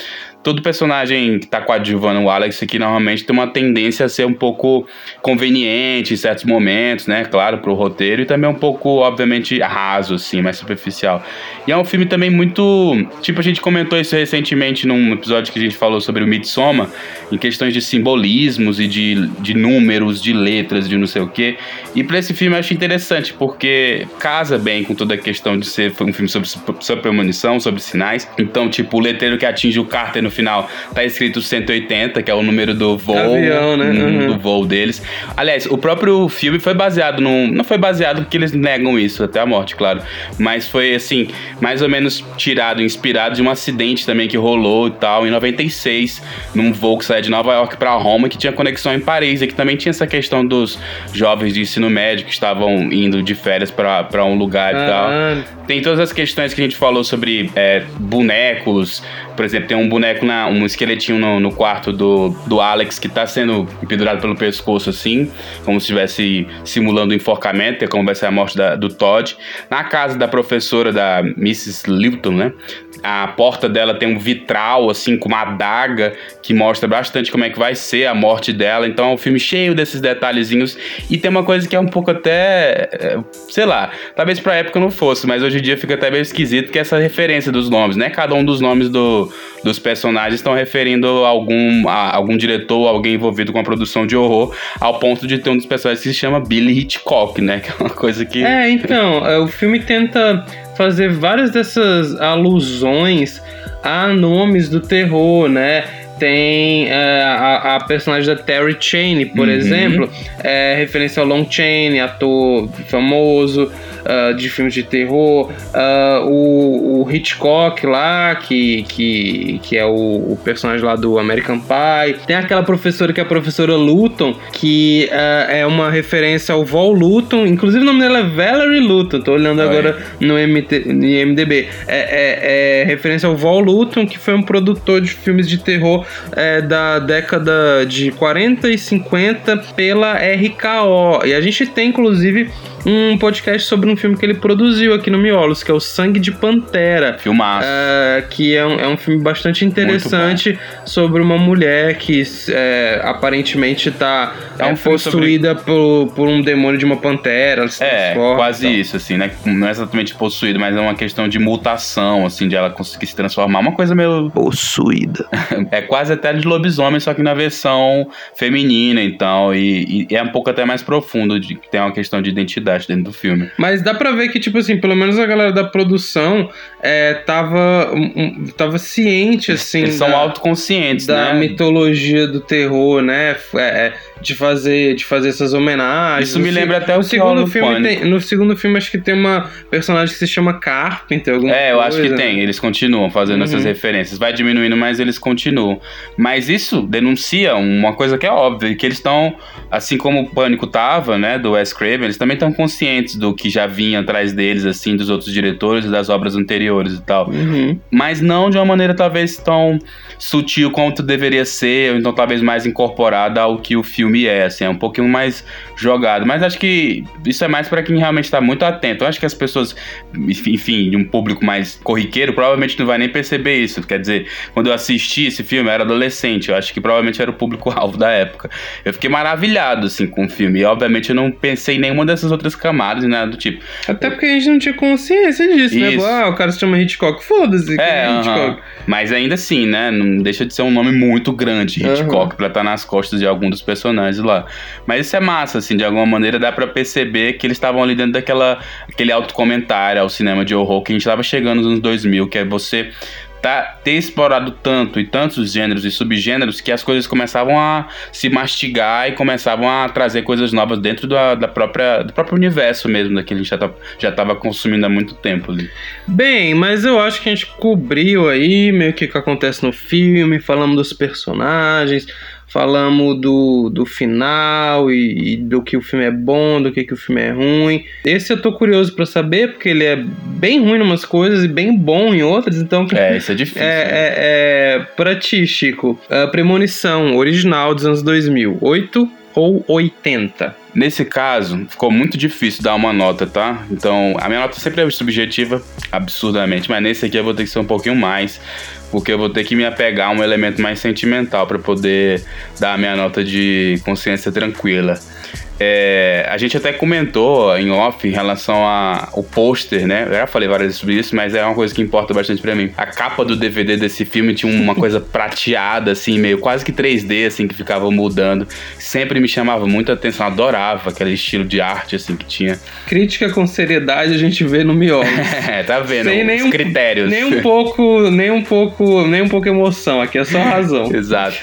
todo personagem que tá coadjuvando o Alex aqui normalmente tem uma tendência a ser um pouco conveniente em certos momentos, né? Claro, pro roteiro, e também um pouco, obviamente, raso, assim, mais superficial. E é um filme também muito. Tipo, a gente comentou isso recentemente num episódio que a gente falou sobre o Midsommar, em questões de simbolismos e de, de números, de letras, de não sei o quê. E pra esse filme eu acho interessante, porque casa bem com toda a questão de ser um filme sobre, sobre premonição, sobre sinais. Então, tipo, o letreiro que atinge o Carter no final tá escrito 180, que é o número do voo. Avião, né? hum, Uhum. Do voo deles. Aliás, o próprio filme foi baseado num. Não foi baseado porque eles negam isso, até a morte, claro. Mas foi, assim, mais ou menos tirado, inspirado de um acidente também que rolou e tal, em 96, num voo que saía de Nova York pra Roma, que tinha conexão em Paris, e que também tinha essa questão dos jovens de ensino médio que estavam indo de férias pra um lugar e tal. Tem todas as questões que a gente falou sobre é, bonecos. Por exemplo, tem um boneco, na, um esqueletinho no, no quarto do, do Alex que tá sendo pendurado pelo pescoço, assim, como se estivesse simulando o enforcamento, que é como vai ser a morte da- do Todd. Na casa da professora, da Mrs. Lipton, né? A porta dela tem um vitral, assim, com uma adaga, que mostra bastante como é que vai ser a morte dela. Então é um filme cheio desses detalhezinhos. E tem uma coisa que é um pouco até. é, sei lá, talvez pra época não fosse, mas hoje em dia fica até meio esquisito que é essa referência dos nomes, né? Cada um dos nomes do, dos personagens estão referindo a algum, a algum diretor, alguém envolvido com a produção de horror, ao ponto de ter um dos personagens que se chama Billy Hitchcock, né? Que é uma coisa que. É, então, é, o filme tenta fazer várias dessas alusões a nomes do terror, né? Tem é, a, a personagem da Terry Cheney, por Uhum. exemplo, é referência ao Lon Chaney, ator famoso. Uh, de filmes de terror, uh, o, o, Hitchcock lá, que, que, que é o, o, personagem lá do American Pie. Tem aquela professora que é a professora Luton, que uh, é uma referência ao Vol Luton, inclusive o nome dela é Valerie Luton, tô olhando Oi. agora no, MT, no IMDB. É, é, é, referência ao Vol Luton, que foi um produtor de filmes de terror é, da década de 40 e 50 pela RKO. E a gente tem, inclusive, um podcast sobre um filme que ele produziu aqui no Miolos, que é o Sangue de Pantera. Filmaço. É, que é um, é um filme bastante interessante sobre uma mulher que é, aparentemente está é um possuída sobre... por, por um demônio de uma pantera. é, quase isso, assim, né? Não é exatamente possuída, mas é uma questão de mutação, assim, de ela conseguir se transformar. Uma coisa meio. Possuída. é quase até de lobisomem, só que na versão feminina, então. E, e é um pouco até mais profundo, de, tem uma questão de identidade dentro do filme. Mas dá pra ver que, tipo assim, pelo menos a galera da produção é, tava, um, tava ciente, assim. Eles são autoconscientes, da né? mitologia do terror, né? É, é de fazer, de fazer essas homenagens. Isso me lembra até o segundo filme. Tem, no segundo filme, acho que tem uma personagem que se chama Carpenter. Alguma é, eu coisa. acho que tem. Eles continuam fazendo uhum. essas referências. Vai diminuindo, mas eles continuam. Mas isso denuncia uma coisa que é óbvia, que eles estão, assim como o Pânico tava, né, do Wes Craven, eles também estão conscientes do que já vinha atrás deles, assim, dos outros diretores e das obras anteriores e tal. Uhum. Mas não de uma maneira talvez tão sutil quanto deveria ser, ou então talvez mais incorporada ao que o filme é, assim, é um pouquinho mais jogado. Mas acho que isso é mais para quem realmente está muito atento. Eu acho que as pessoas, enfim, de um público mais corriqueiro, provavelmente não vai nem perceber isso. Quer dizer, quando eu assisti esse filme, eu era adolescente, eu acho que provavelmente era o público-alvo da época. Eu fiquei maravilhado, assim, com o filme. E, obviamente, eu não pensei em nenhuma dessas outras camadas e nada do tipo. Até porque a gente não tinha consciência disso, né? isso. né? Ah, o cara se chama Hitchcock, foda-se. É, é uh -huh. Mas ainda assim, né? Não deixa de ser um nome muito grande, Hitchcock, uhum. pra estar tá nas costas de algum dos personagens lá. Mas isso é massa, assim, de alguma maneira dá para perceber que eles estavam ali dentro daquela aquele autocomentário ao cinema de horror que a gente tava chegando nos anos 2000, que é você tá, ter explorado tanto e tantos gêneros e subgêneros que as coisas começavam a se mastigar e começavam a trazer coisas novas dentro da, da própria, do próprio universo mesmo, daquele que a gente já, tá, já tava consumindo há muito tempo ali. Bem, mas eu acho que a gente cobriu aí meio que o que acontece no filme, falamos dos personagens, falamos do, do final e, e, do que o filme é bom, do que, que o filme é ruim. Esse eu tô curioso para saber, porque ele é bem ruim em umas coisas e bem bom em outras, então... É, isso é difícil. É, né? é, é, pra ti, Chico, a Premonição original dos anos 2000, 8 ou 80? Nesse caso, ficou muito difícil dar uma nota, tá? Então, a minha nota sempre é subjetiva, absurdamente, mas nesse aqui eu vou ter que ser um pouquinho mais, porque eu vou ter que me apegar a um elemento mais sentimental para poder dar a minha nota de consciência tranquila. É, a gente até comentou em off em relação ao pôster, né? Eu já falei várias vezes sobre isso, mas é uma coisa que importa bastante para mim. A capa do DVD desse filme tinha uma coisa prateada, assim, meio quase que 3D, assim, que ficava mudando. Sempre me chamava muita atenção, adorava aquele estilo de arte, assim, que tinha. Crítica com seriedade a gente vê no miolo. é, tá vendo? Sem nenhum, critérios. Nem um pouco, nem um pouco, nem um pouco emoção, aqui é só razão. Exato.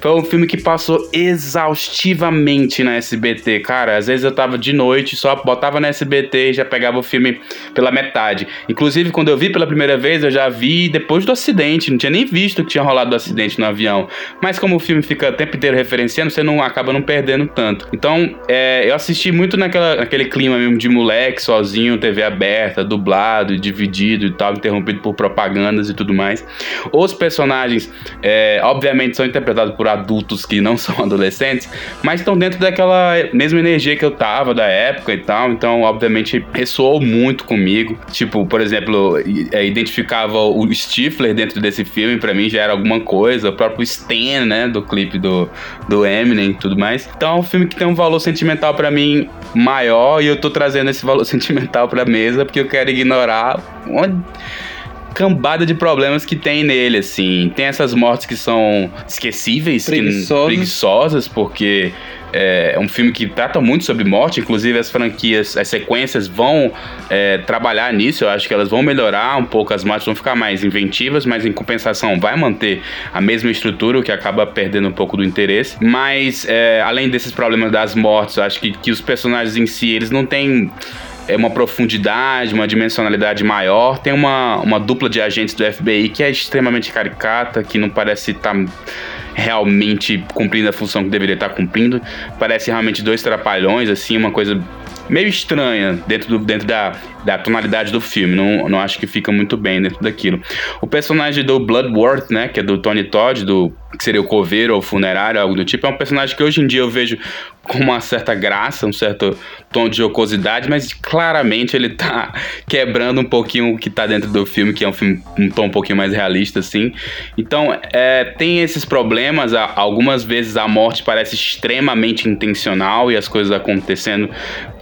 Foi um filme que passou exaustivamente na SBT, cara, às vezes eu tava de noite, só botava na SBT e já pegava o filme pela metade. Inclusive, quando eu vi pela primeira vez, eu já vi depois do acidente, não tinha nem visto que tinha rolado o acidente no avião. Mas como o filme fica o tempo inteiro referenciando, você não acaba não perdendo tanto. Então, é, eu assisti muito naquela, naquele clima mesmo de moleque, sozinho, TV aberta, dublado, dividido e tal, interrompido por propagandas e tudo mais. Os personagens, é, obviamente, são interpretados por adultos que não são adolescentes, mas estão dentro daquela mesma mesma energia que eu tava da época e tal, então obviamente ressoou muito comigo. Tipo, por exemplo, é, identificava o Stifler dentro desse filme, para mim já era alguma coisa, o próprio Stan, né, do clipe do, do Eminem e tudo mais. Então é um filme que tem um valor sentimental para mim maior e eu tô trazendo esse valor sentimental pra mesa porque eu quero ignorar uma cambada de problemas que tem nele, assim. Tem essas mortes que são esquecíveis, preguiçosas, que, preguiçosas porque é um filme que trata muito sobre morte, inclusive as franquias, as sequências vão é, trabalhar nisso. Eu acho que elas vão melhorar um pouco, as mortes vão ficar mais inventivas, mas em compensação vai manter a mesma estrutura, o que acaba perdendo um pouco do interesse. Mas é, além desses problemas das mortes, eu acho que, que os personagens em si eles não têm é uma profundidade, uma dimensionalidade maior. Tem uma, uma dupla de agentes do FBI que é extremamente caricata, que não parece estar tá realmente cumprindo a função que deveria estar tá cumprindo. Parece realmente dois trapalhões, assim, uma coisa meio estranha dentro, do, dentro da, da tonalidade do filme. Não, não acho que fica muito bem dentro daquilo. O personagem do Bloodworth, né, que é do Tony Todd, do que seria o coveiro ou funerário, algo do tipo, é um personagem que hoje em dia eu vejo com uma certa graça, um certo tom de jocosidade, mas claramente ele tá quebrando um pouquinho o que tá dentro do filme, que é um filme um tom um pouquinho mais realista, assim. Então, é, tem esses problemas, algumas vezes a morte parece extremamente intencional e as coisas acontecendo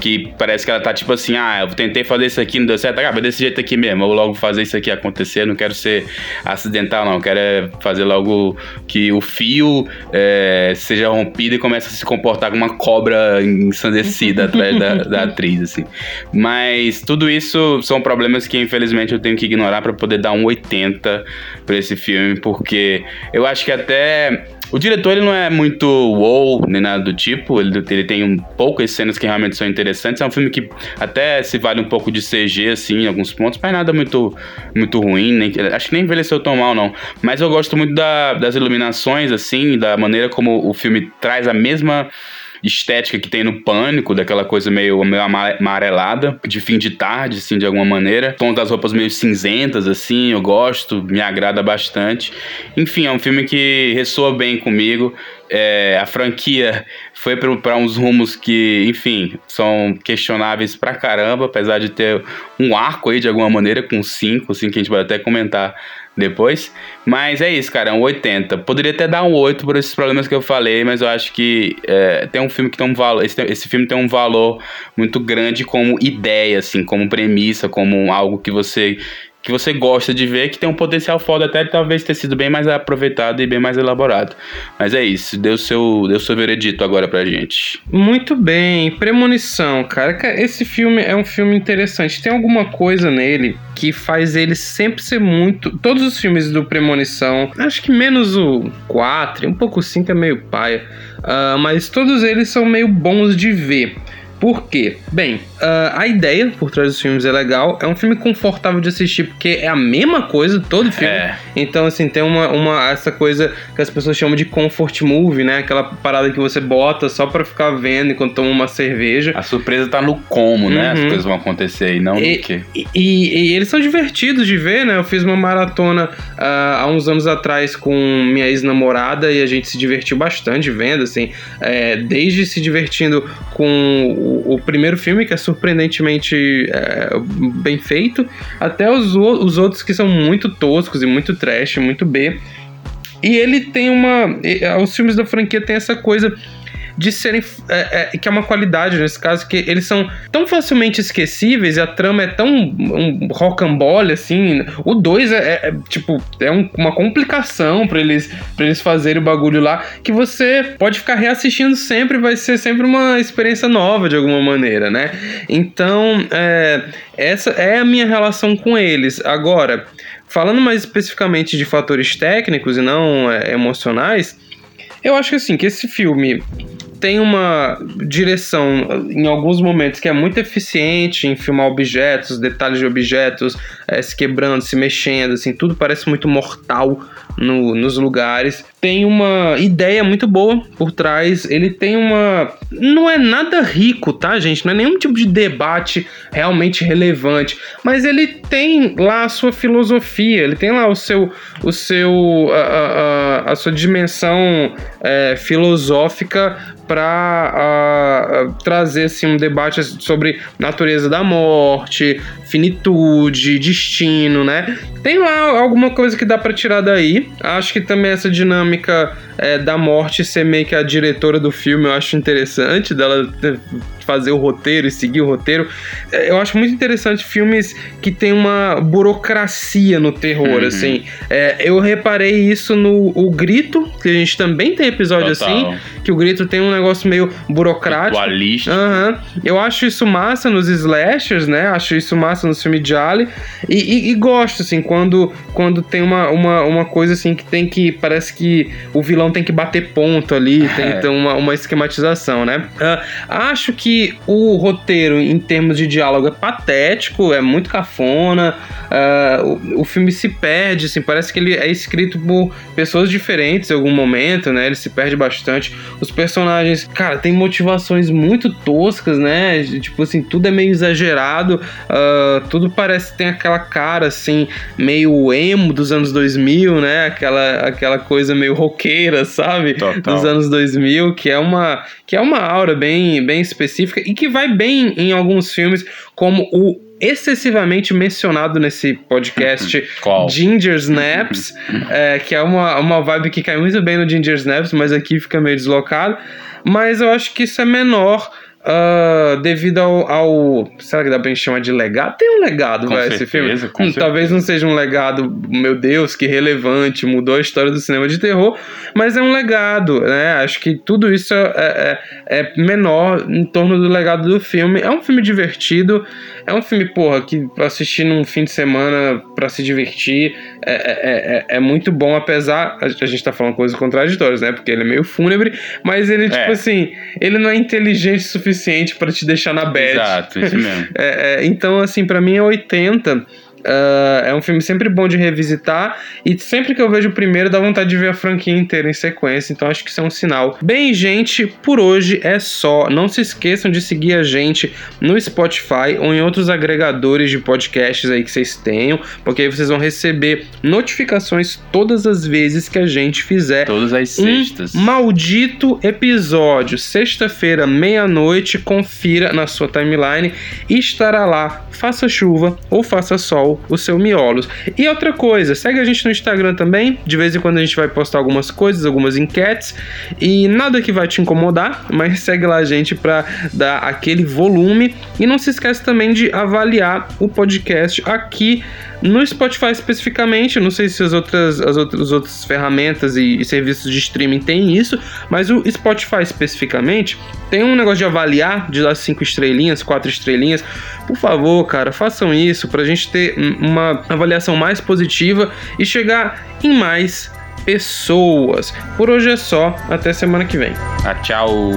que parece que ela tá tipo assim, ah, eu tentei fazer isso aqui, não deu certo, ah, vai desse jeito aqui mesmo, eu vou logo fazer isso aqui acontecer, não quero ser acidental, não, quero é fazer logo que o fio é, seja rompido e comece a se comportar como uma cobra ensandecida atrás da, da atriz, assim. Mas tudo isso são problemas que infelizmente eu tenho que ignorar para poder dar um 80 para esse filme, porque eu acho que até o diretor ele não é muito wow, nem nada do tipo, ele, ele tem um poucas cenas que realmente são interessantes. É um filme que até se vale um pouco de CG, assim, em alguns pontos, mas nada muito, muito ruim, nem, acho que nem envelheceu tão mal, não. Mas eu gosto muito da, das iluminações, assim, da maneira como o filme traz a mesma estética que tem no Pânico, daquela coisa meio, meio amarelada, de fim de tarde, assim, de alguma maneira. Tons das roupas meio cinzentas, assim, eu gosto, me agrada bastante. Enfim, é um filme que ressoa bem comigo. É, a franquia foi para uns rumos que, enfim, são questionáveis pra caramba, apesar de ter um arco aí de alguma maneira com cinco, assim, que a gente vai até comentar depois. Mas é isso, cara, é um 80. Poderia até dar um 8 por esses problemas que eu falei, mas eu acho que é, tem um filme que tem um valor. Esse, esse filme tem um valor muito grande como ideia, assim, como premissa, como algo que você que você gosta de ver, que tem um potencial foda até talvez ter sido bem mais aproveitado e bem mais elaborado. Mas é isso, deu seu, deu seu veredito agora pra gente. Muito bem, Premonição, cara. Esse filme é um filme interessante. Tem alguma coisa nele que faz ele sempre ser muito. Todos os filmes do Premonição, acho que menos o 4, um pouco 5 é meio paia, uh, mas todos eles são meio bons de ver. Por quê? Bem, uh, a ideia por trás dos filmes é legal. É um filme confortável de assistir, porque é a mesma coisa todo filme. É. Então, assim, tem uma, uma essa coisa que as pessoas chamam de comfort movie, né? Aquela parada que você bota só pra ficar vendo enquanto toma uma cerveja. A surpresa tá no como, né? Uhum. As coisas vão acontecer e não e, no quê. E, e, e, eles são divertidos de ver, né? Eu fiz uma maratona uh, há uns anos atrás com minha ex-namorada e a gente se divertiu bastante vendo, assim. É, desde se divertindo com o, primeiro filme, que é surpreendentemente é, bem feito, até os, os outros que são muito toscos e muito trash, muito B. E ele tem uma. Os filmes da franquia tem essa coisa de serem. É, é, que é uma qualidade nesse caso, que eles são tão facilmente esquecíveis e a trama é tão um rocambole assim. O 2 é, é, é, tipo, é um, uma complicação para eles, pra eles fazerem o bagulho lá, que você pode ficar reassistindo sempre, vai ser sempre uma experiência nova de alguma maneira, né? Então, é, essa é a minha relação com eles. Agora, falando mais especificamente de fatores técnicos e não é, emocionais. Eu acho que assim, que esse filme tem uma direção em alguns momentos que é muito eficiente em filmar objetos, detalhes de objetos é, se quebrando, se mexendo, assim, tudo parece muito mortal no, nos lugares. Tem uma ideia muito boa por trás. Ele tem uma. Não é nada rico, tá, gente? Não é nenhum tipo de debate realmente relevante. Mas ele tem lá a sua filosofia, ele tem lá o seu. O seu a, a, a sua dimensão é, filosófica para trazer assim, um debate sobre natureza da morte, finitude, destino, né? Tem lá alguma coisa que dá para tirar daí. Acho que também essa dinâmica é, da morte ser meio que a diretora do filme, eu acho interessante dela fazer o roteiro e seguir o roteiro. É, eu acho muito interessante filmes que tem uma burocracia no terror, uhum. assim. É, eu reparei isso no O Grito, que a gente também tem episódio Total. assim, que o Grito tem um negócio meio burocrático. Uhum. Eu acho isso massa nos slashers, né? Acho isso massa no filme de Ali. E, e, e, gosto, assim, quando, quando tem uma, uma, uma coisa assim que tem que. Parece que o vilão vilão tem que bater ponto ali, tem É. então, uma, uma esquematização, né? Ah, acho que o roteiro, em termos de diálogo, é patético, é muito cafona. ah, o, o filme se perde, assim, parece que ele é escrito por pessoas diferentes em algum momento, né? Ele se perde bastante. Os personagens, cara, tem motivações muito toscas, né? Tipo assim, tudo é meio exagerado, ah, tudo parece tem aquela cara assim, meio emo dos anos 2000, né? Aquela, aquela coisa meio roqueira, sabe? Total. Dos anos 2000, que é uma que é uma aura bem, bem específica e que vai bem em alguns filmes, como o excessivamente mencionado nesse podcast? Ginger Snaps, é, que é uma, uma vibe que cai muito bem no Ginger Snaps, mas aqui fica meio deslocado. Mas eu acho que isso é menor ah, devido ao, ao- Será que dá pra gente chamar de legado? Tem um legado, Com vai, esse filme. com Hum, Talvez não seja um legado, meu Deus, que relevante, mudou a história do cinema de terror, mas é um legado, né? Acho que tudo isso é, é- é menor em torno do legado do filme. É um filme divertido, é um filme, porra, que pra assistir num fim de semana pra se divertir é, é, é- é muito bom, apesar. A, a gente tá falando coisas contraditórias, né? Porque ele é meio fúnebre, mas ele, tipo É. assim, ele não é inteligente o suficiente pra te deixar na bad. Exato, isso mesmo. É, é, então, assim, pra mim é 80. Ah, é um filme sempre bom de revisitar e sempre que eu vejo o primeiro dá vontade de ver a franquia inteira em sequência, então acho que isso é um sinal. Bem, gente, por hoje é só. Não se esqueçam de seguir a gente no Spotify ou em outros agregadores de podcasts aí que vocês tenham, porque aí vocês vão receber notificações todas as vezes que a gente fizer Todas as sextas. um maldito episódio. Sexta-feira, meia-noite, confira na sua timeline e estará lá, faça chuva ou faça sol, o seu miolos. E outra coisa, segue a gente no Instagram também. De vez em quando a gente vai postar algumas coisas, algumas enquetes e nada que vai te incomodar, mas segue lá a gente para dar aquele volume. E não se esquece também de avaliar o podcast aqui no Spotify especificamente, eu não sei se as outras, as outras, as outras ferramentas e, e serviços de streaming têm isso, mas o Spotify especificamente tem um negócio de avaliar, de dar cinco estrelinhas, quatro estrelinhas. Por favor, cara, façam isso pra gente ter um- uma avaliação mais positiva e chegar em mais pessoas. Por hoje é só, até semana que vem. Ah, tchau.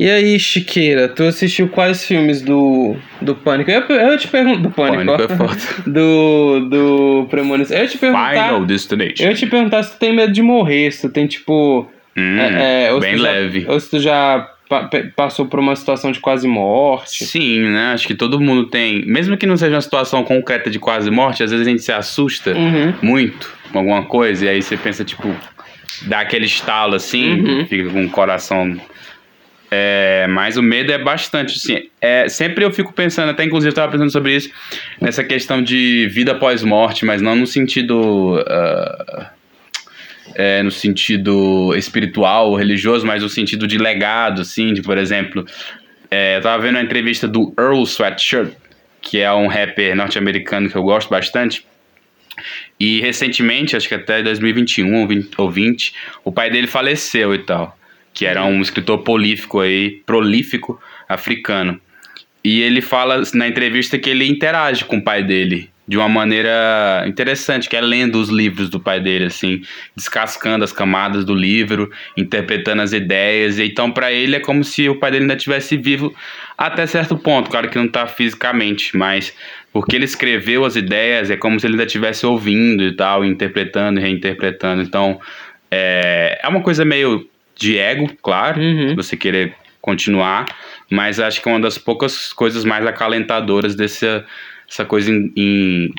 E aí, Chiqueira, tu assistiu quais filmes do, do Pânico? Eu, eu te pergunto. Do Pânico, Pânico é foda. Do, do Premonição. Eu te perguntar. Final Destination. Eu te perguntar se tu tem medo de morrer, se tu tem tipo. Hum, é, é, bem tu já- leve. ou se tu já passou por uma situação de quase morte. Sim, né? Acho que todo mundo tem. Mesmo que não seja uma situação concreta de quase morte, às vezes a gente se assusta Uhum. muito com alguma coisa, e aí você pensa, tipo, dá aquele estalo assim, Uhum. fica com o coração. É, mas o medo é bastante, assim. É, sempre eu fico pensando, até inclusive eu tava pensando sobre isso, nessa questão de vida após morte, mas não no sentido. ah, é, no sentido espiritual religioso, mas no sentido de legado, assim, de, por exemplo, é, eu tava vendo uma entrevista do Earl Sweatshirt, que é um rapper norte-americano que eu gosto bastante, e recentemente, acho que até 2021 ou 20, ou 20, o pai dele faleceu e tal, que era um escritor prolífico aí, prolífico africano. E ele fala na entrevista que ele interage com o pai dele de uma maneira interessante, que é lendo os livros do pai dele, assim, descascando as camadas do livro, interpretando as ideias. Então, para ele, é como se o pai dele ainda estivesse vivo até certo ponto. Claro que não tá fisicamente, mas porque ele escreveu as ideias, é como se ele ainda estivesse ouvindo e tal, interpretando e reinterpretando. Então, é, é uma coisa meio de ego, claro, Uhum. se você querer continuar, mas acho que é uma das poucas coisas mais acalentadoras dessa essa coisa in- in-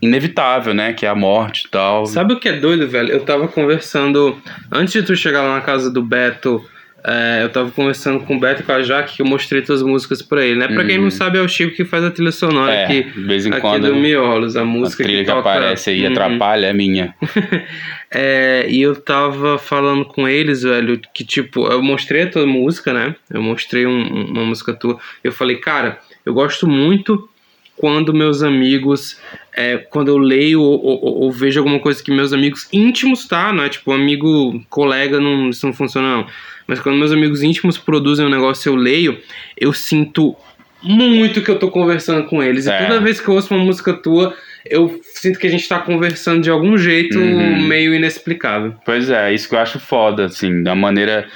inevitável, né? Que é a morte e tal. Sabe o que é doido, velho? Eu tava conversando. Antes de tu chegar lá na casa do Beto, é, eu tava conversando com o Beto e com a Jaque, que eu mostrei tuas músicas pra ele, né? Pra quem Uhum. não sabe, é o Chico que faz a trilha sonora É, aqui, de vez em aqui quando do Miolos, a a música trilha que, toca- aparece aí Uhum. atrapalha é minha. É, e eu tava falando com eles, velho, que tipo, eu mostrei a tua música, né? Eu mostrei um- um- uma música tua. Eu falei, cara, eu gosto muito quando meus amigos. É, quando eu leio ou, ou, ou, vejo alguma coisa que meus amigos íntimos, tá? Não é tipo amigo, colega, não, isso não funciona não. Mas quando meus amigos íntimos produzem um negócio e eu leio, eu sinto muito que eu tô conversando com eles. É. E toda vez que eu ouço uma música tua, eu sinto que a gente tá conversando de algum jeito uhum. meio inexplicável. Pois é, isso que eu acho foda, assim, da maneira.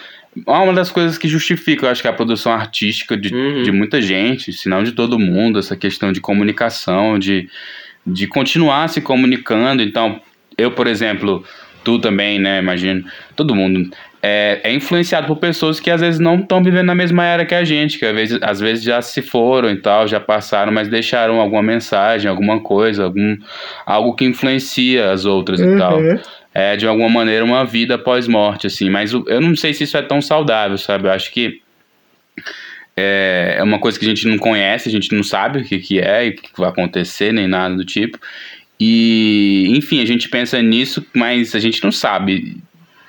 É uma das coisas que justifica, eu acho que a produção artística de, uhum. de muita gente, se não de todo mundo, essa questão de comunicação, de, de continuar se comunicando. Então, eu, por exemplo, tu também, né, imagino, todo mundo é, é, influenciado por pessoas que às vezes não estão vivendo na mesma era que a gente, que às vezes, às vezes já se foram e tal, já passaram, mas deixaram alguma mensagem, alguma coisa, algum, algo que influencia as outras uhum. e tal. É, de alguma maneira, uma vida pós-morte, assim. Mas eu não sei se isso é tão saudável, sabe? Eu acho que é, é uma coisa que a gente não conhece, a gente não sabe o que, que é e o que vai acontecer, nem nada do tipo. E, enfim, a gente pensa nisso, mas a gente não sabe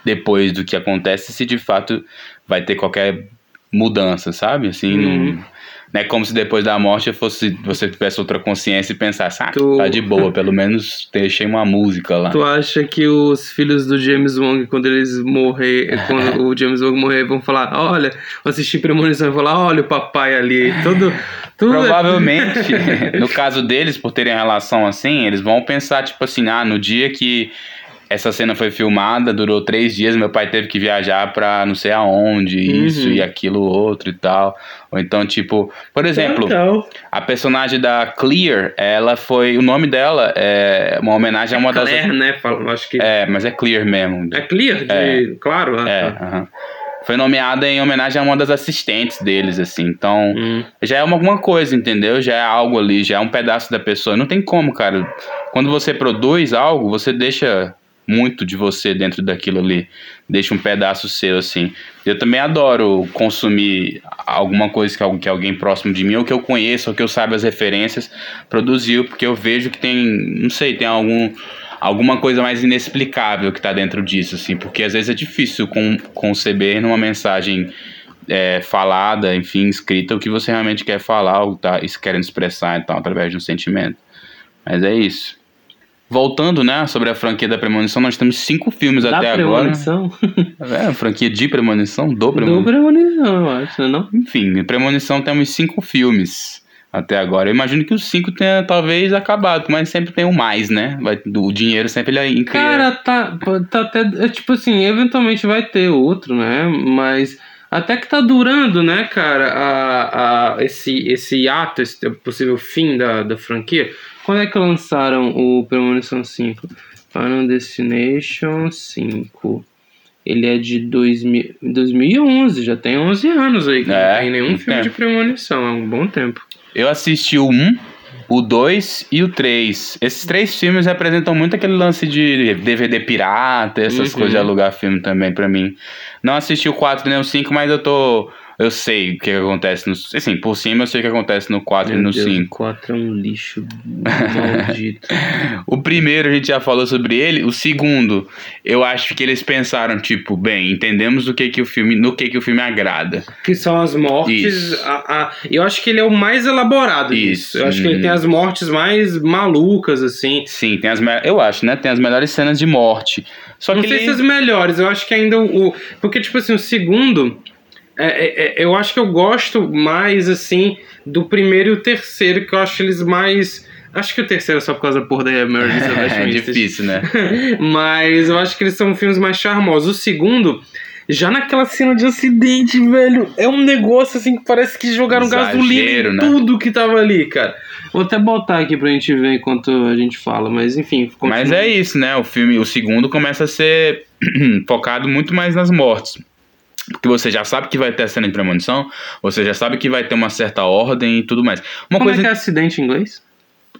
depois do que acontece se de fato vai ter qualquer mudança, sabe? Assim, uhum. não, não é como se depois da morte fosse, você tivesse outra consciência e pensasse, ah, tu... tá de boa, pelo menos deixei uma música lá. Tu acha que os filhos do James Wong, quando eles morrer, quando o James Wong morrer, vão falar, olha, assistir Premonição e falar, olha o papai ali, tudo... tudo é Provavelmente, no caso deles, por terem relação assim, eles vão pensar, tipo assim, ah, no dia que essa cena foi filmada, durou três dias, meu pai teve que viajar pra não sei aonde, uhum. isso e aquilo outro e tal. Ou então, tipo, por exemplo, Legal. a personagem da Clear, ela foi. O nome dela é uma homenagem é a uma Claire, das. Clear, né? Acho que. É, mas é Clear mesmo. É Clear, de... é. claro. Ah, é, tá. uh -huh. Foi nomeada em homenagem a uma das assistentes deles, assim. Então, hum. já é alguma coisa, entendeu? Já é algo ali, já é um pedaço da pessoa. Não tem como, cara. Quando você produz algo, você deixa muito de você dentro daquilo ali. Deixa um pedaço seu, assim. Eu também adoro consumir alguma coisa que, que alguém próximo de mim, ou que eu conheço, ou que eu saiba as referências, produziu, porque eu vejo que tem, não sei, tem algum alguma coisa mais inexplicável que está dentro disso, assim, porque às vezes é difícil com, conceber numa mensagem é, falada, enfim, escrita, o que você realmente quer falar, ou tá querendo expressar, então, através de um sentimento. Mas é isso. Voltando, né, sobre a franquia da Premonição, nós temos cinco filmes da até premonição? agora. É, a franquia de Premonição, do Premonição. Do Premonição, eu acho, não? Enfim, Premonição temos cinco filmes até agora. Eu imagino que os cinco tenha talvez acabado, mas sempre tem um mais, né? Vai, o dinheiro sempre ele incrível. Cara, tá, tá até. É, tipo assim, eventualmente vai ter outro, né? Mas. Até que tá durando, né, cara, a, a, esse, esse ato, esse possível fim da, da franquia. Quando é que lançaram o Premonição 5? Final Destination 5. Ele é de 2000, 2011, já tem 11 anos aí. É, não tem nenhum filme tempo. de premonição, é um bom tempo. Eu assisti o 1, o 2 e o 3. Esses três filmes representam muito aquele lance de DVD pirata, essas uhum. coisas de alugar filme também para mim. Não assisti o 4 nem o 5, mas eu tô eu sei o que, acontece no. Assim, por cima eu sei o que acontece no 4 Meu e no Deus, 5. O 4 é um lixo maldito. o primeiro a gente já falou sobre ele. O segundo, eu acho que eles pensaram, tipo, bem, entendemos o que, que o filme. no que, que o filme agrada. Que são as mortes. A, a, eu acho que ele é o mais elaborado Isso. Disso. Eu acho que ele tem as mortes mais malucas, assim. Sim, tem as. Eu acho, né? Tem as melhores cenas de morte. Só não que sei ele... se as melhores, eu acho que ainda o. Porque, tipo assim, o segundo é, é, é, eu acho que eu gosto mais, assim, do primeiro e o terceiro, que eu acho eles mais. Acho que o terceiro é só por causa da porra da Meredith É difícil, né? Mas eu acho que eles são filmes mais charmosos. O segundo, já naquela cena de acidente, velho, é um negócio assim que parece que jogaram Exagero, gasolina em né? tudo que tava ali, cara. Vou até botar aqui pra gente ver enquanto a gente fala, mas enfim. Continua. Mas é isso, né? O filme, o segundo começa a ser focado muito mais nas mortes. Porque você já sabe que vai ter a cena de premonição, você já sabe que vai ter uma certa ordem e tudo mais. Uma Como coisa... é que é acidente em inglês?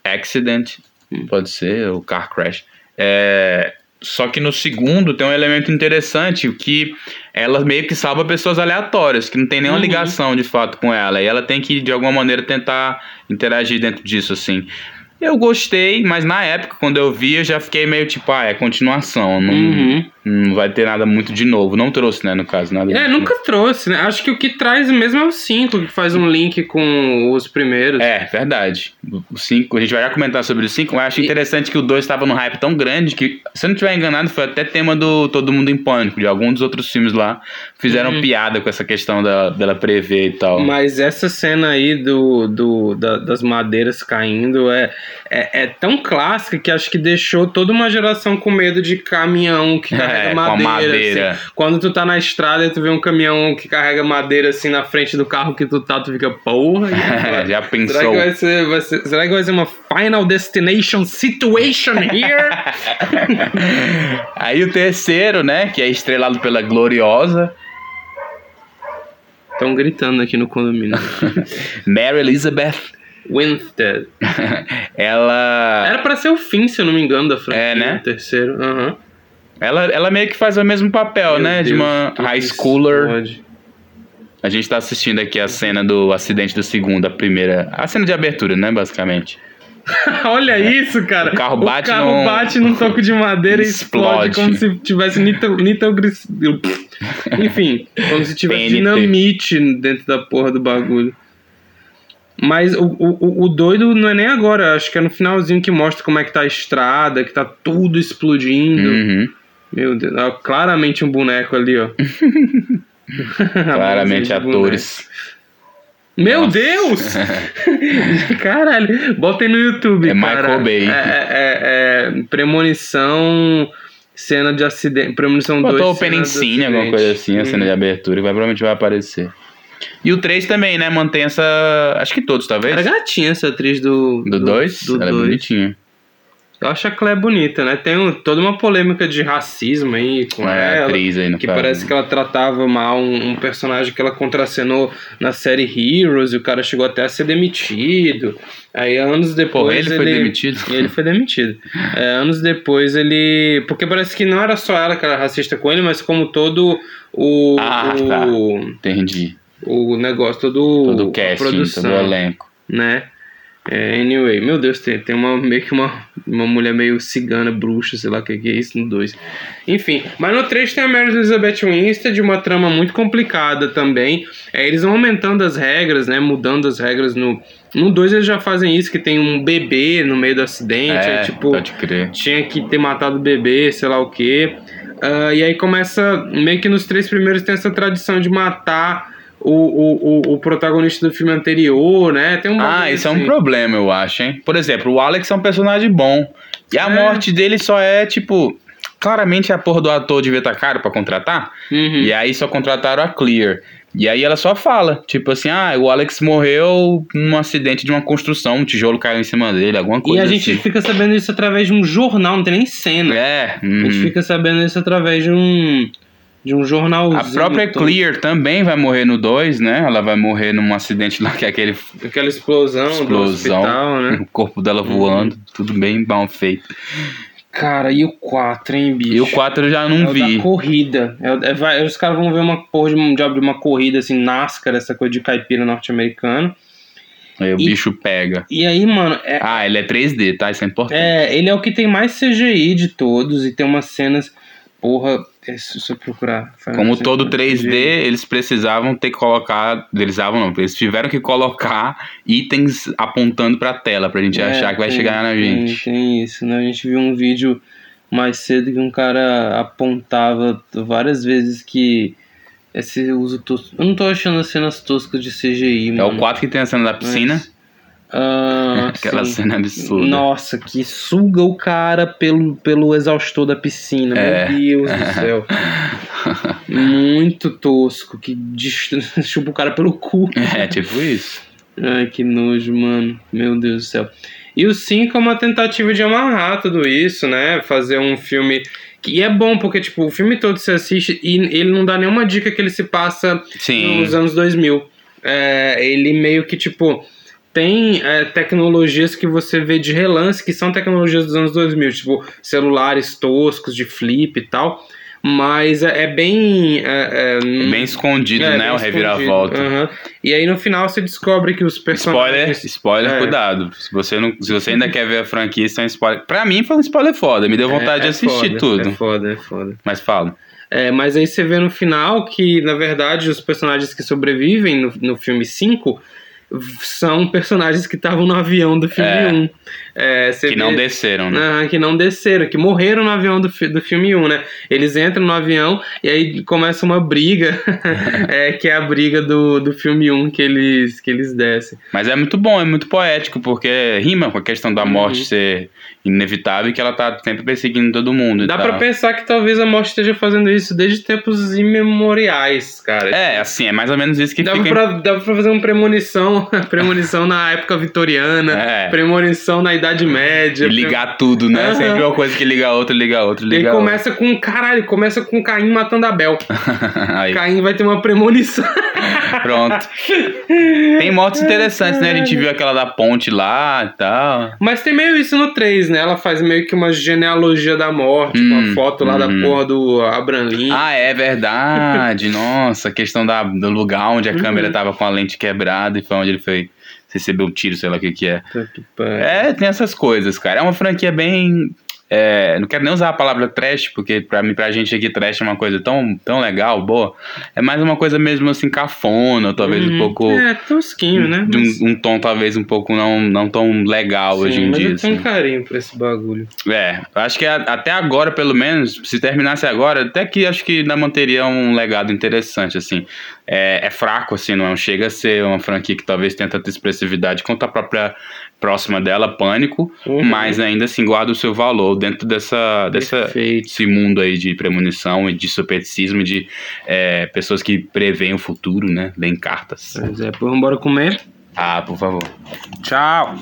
Accident, hum. pode ser, o car crash. É... Só que no segundo tem um elemento interessante que ela meio que salva pessoas aleatórias, que não tem nenhuma uhum. ligação de fato com ela. E ela tem que, de alguma maneira, tentar interagir dentro disso, assim. Eu gostei, mas na época, quando eu vi, eu já fiquei meio tipo, ah, é continuação. Não... Uhum Não vai ter nada muito de novo. Não trouxe, né, no caso, nada É, nunca trouxe, né? Acho que o que traz mesmo é o 5, que faz um link com os primeiros. É, verdade. O 5, a gente vai já comentar sobre o 5, mas acho E- interessante que o 2 estava num hype tão grande que, se eu não estiver enganado, foi até tema do Todo Mundo em Pânico, de alguns dos outros filmes lá. Fizeram Uhum. piada com essa questão da, dela prever e tal. Mas essa cena aí do, do, da- das madeiras caindo é, é, é tão clássica que acho que deixou toda uma geração com medo de caminhão que carrega É, com a madeira. madeira. assim. Quando tu tá na estrada e tu vê um caminhão que carrega madeira assim na frente do carro que tu tá, tu fica, porra. agora? já Será pensou? que, vai ser, vai ser- será que vai ser uma Final Destination situation here? Aí o terceiro, né, que é estrelado pela Gloriosa, Estão gritando aqui no condomínio. Mary Elizabeth. Winstead. Ela, Era pra ser o fim, se eu não me engano, da franquia. É, né? O terceiro. Aham. Ela, ela meio que faz o mesmo papel, Meu né, de Deus, uma tudo high schooler. explode. A gente tá assistindo aqui a cena do acidente do segundo, a primeira, a cena de abertura, né, basicamente. Olha isso, cara. O carro bate o carro num- bate num toco de madeira e explode, Explode. como se tivesse nitro, nitroglis... Enfim, como se tivesse TNT. dinamite dentro da porra do bagulho. Mas o, o, o doido não é nem agora, acho que é no finalzinho que mostra como é que tá a estrada, que tá tudo explodindo. Uhum. Meu Deus, ó, claramente um boneco ali, ó. Claramente atores. Meu Nossa. Deus! Caralho, botem no YouTube. É cara. Michael Bay. É, é- é premonição, cena de acidente. Premonição 2. Botou o Penicine, alguma coisa assim, a cena de abertura, que vai, provavelmente vai aparecer. E o 3 também, né? Mantém essa. Acho que todos, talvez. Era gatinha essa atriz do. Do 2? Do Ela é dois. bonitinha. Eu acho a Clé bonita, né? Tem um- toda uma polêmica de racismo aí com É a ela. atriz aí, Que caso. parece que ela tratava mal um, um personagem que ela contracenou na série Heroes e o cara chegou até a ser demitido. Aí anos depois. Pô, ele foi demitido? Ele foi demitido. É, anos depois ele. Porque parece que não era só ela que era racista com ele, mas como todo o. Ah, o, tá. Entendi. o negócio, todo. Todo o casting, produção, todo o elenco. né? É, anyway, meu Deus, tem, tem uma meio que uma, uma mulher meio cigana, bruxa, sei lá o que, que é isso no 2. Enfim, mas no 3 tem a Mary Elizabeth Winstead, de uma trama muito complicada também. É, eles vão aumentando as regras, né? Mudando as regras no. No 2 eles já fazem isso, que tem um bebê no meio do acidente. É, aí, tipo, pode crer. tinha que ter matado o bebê, sei lá o quê. Ah, e aí começa, meio que nos três primeiros tem essa tradição de matar o, o, o, o protagonista do filme anterior, né? Tem um Ah, isso é assim. um problema, eu acho, hein? Por exemplo, o Alex é um personagem bom. E a É. morte dele só é, tipo. Claramente a porra do ator devia estar caro pra contratar. Uhum. E aí só contrataram a Clear. E aí ela só fala, tipo assim, ah, o Alex morreu num acidente de uma construção, um tijolo caiu em cima dele, alguma E coisa a gente assim. fica sabendo isso através de um jornal, não tem nem cena. É, A gente uhum. fica sabendo isso através de um de um jornalzinho. A própria todo. Clear também vai morrer no 2, né? Ela vai morrer num acidente lá que é aquele Aquela explosão, do explosão, hospital, né? o corpo dela voando, tudo bem mal feito. Cara, e o 4, hein, bicho? E o 4 eu já É não o vi. da corrida. É, é- os caras vão ver uma porra de um de uma corrida, assim, NASCAR, essa coisa de caipira norte-americano. Aí o E- bicho pega. E aí, mano, é, Ah, ele é 3D, tá? Isso é importante. é, ele é o que tem mais CGI de todos e tem umas cenas. Porra, é, se se eu procurar. Final Como Fantasy todo 3D, eles precisavam ter que colocar. Eles precisavam, não, eles tiveram que colocar itens apontando pra tela pra gente É, achar que vai tem- chegar na tem- gente. Tem isso, né? A gente viu um vídeo mais cedo que um cara apontava várias vezes que esse uso tosco. Eu não tô achando as cenas toscas de CGI, É mano. o 4 que tem a cena da piscina. Ah, Aquela sim. cena absurda. Nossa, que suga o cara pelo, pelo exaustor da piscina. É. Meu Deus do céu. Muito tosco. Que chupa o cara pelo cu. É, tipo isso. Ai, que nojo, mano. Meu Deus do céu. E o 5 é uma tentativa de amarrar tudo isso, né? Fazer um filme. Que e é bom, porque, tipo, o filme todo você assiste e ele não dá nenhuma dica que ele se passa Sim. nos anos 2000. É, ele meio que, tipo, tem é, tecnologias que você vê de relance que são tecnologias dos anos 2000, tipo celulares toscos de flip e tal. Mas é, é bem. É, é, bem escondido, é, né? bem o reviravolta. Aham. E aí no final você descobre que os Spoiler, personagens. spoiler, É. cuidado. Se você, não, se você ainda quer ver a franquia, isso é um spoiler. Pra mim foi um spoiler foda, me deu vontade É- de é assistir foda, tudo. É foda, é foda. Mas fala. É, mas aí você vê no final que, na verdade, os personagens que sobrevivem no, no filme 5 são personagens que estavam no avião do filme É. 1. É, Que vê- não desceram, né? Aham, que não desceram, que morreram no avião do, do filme 1, né? Eles entram no avião e aí começa uma briga, é, que é a briga do, do filme 1 que eles, que eles descem. Mas é muito bom, é muito poético, porque rima com a questão da morte Uhum. ser inevitável e que ela tá sempre perseguindo todo mundo. Dá tal. pra pensar que talvez a morte esteja fazendo isso desde tempos imemoriais, cara. É, assim, é mais ou menos isso que Dava fica. pra, dava pra fazer uma premonição, premonição na época vitoriana, É. premonição na Idade Média. E ligar tudo, né? Aham. Sempre uma coisa que liga a outra, liga a outra, liga aí a outra. começa com, caralho, começa com Caim matando Abel. Caim vai ter uma premonição. pronto. Tem mortes interessantes, né? A gente viu aquela da ponte lá e tal. Mas tem meio isso no 3, né? Ela faz meio que uma genealogia da morte, com Hum, a foto lá da uhum. porra do Abraham Lincoln. Ah, é verdade. Nossa, a questão da, do lugar onde a Uhum. câmera tava com a lente quebrada e foi onde ele foi receber um tiro, sei lá o que que é. É, tem essas coisas, cara. É uma franquia bem. é, não quero nem usar a palavra trash, porque pra, mim, pra gente aqui trash é uma coisa tão, tão legal, boa. É mais uma coisa mesmo assim, cafona, talvez um Uhum. pouco. É, tosquinho, né? De Mas- um, um tom talvez um pouco não, não tão legal Sim, hoje em mas dia. eu tenho um assim. carinho por esse bagulho. É, acho que até agora, pelo menos, se terminasse agora, até que acho que ainda manteria um legado interessante, assim. É, é fraco, assim, não é chega a ser uma franquia que talvez tenha tanta expressividade quanto a própria próxima dela, Pânico, Uhum. mas ainda assim guarda o seu valor dentro dessa, dessa, Perfeito. desse mundo aí de premonição e de supersticismo, de é, pessoas que preveem o futuro, né? Leem cartas. Pois é, vamos embora comer. Ah, por favor. Tchau.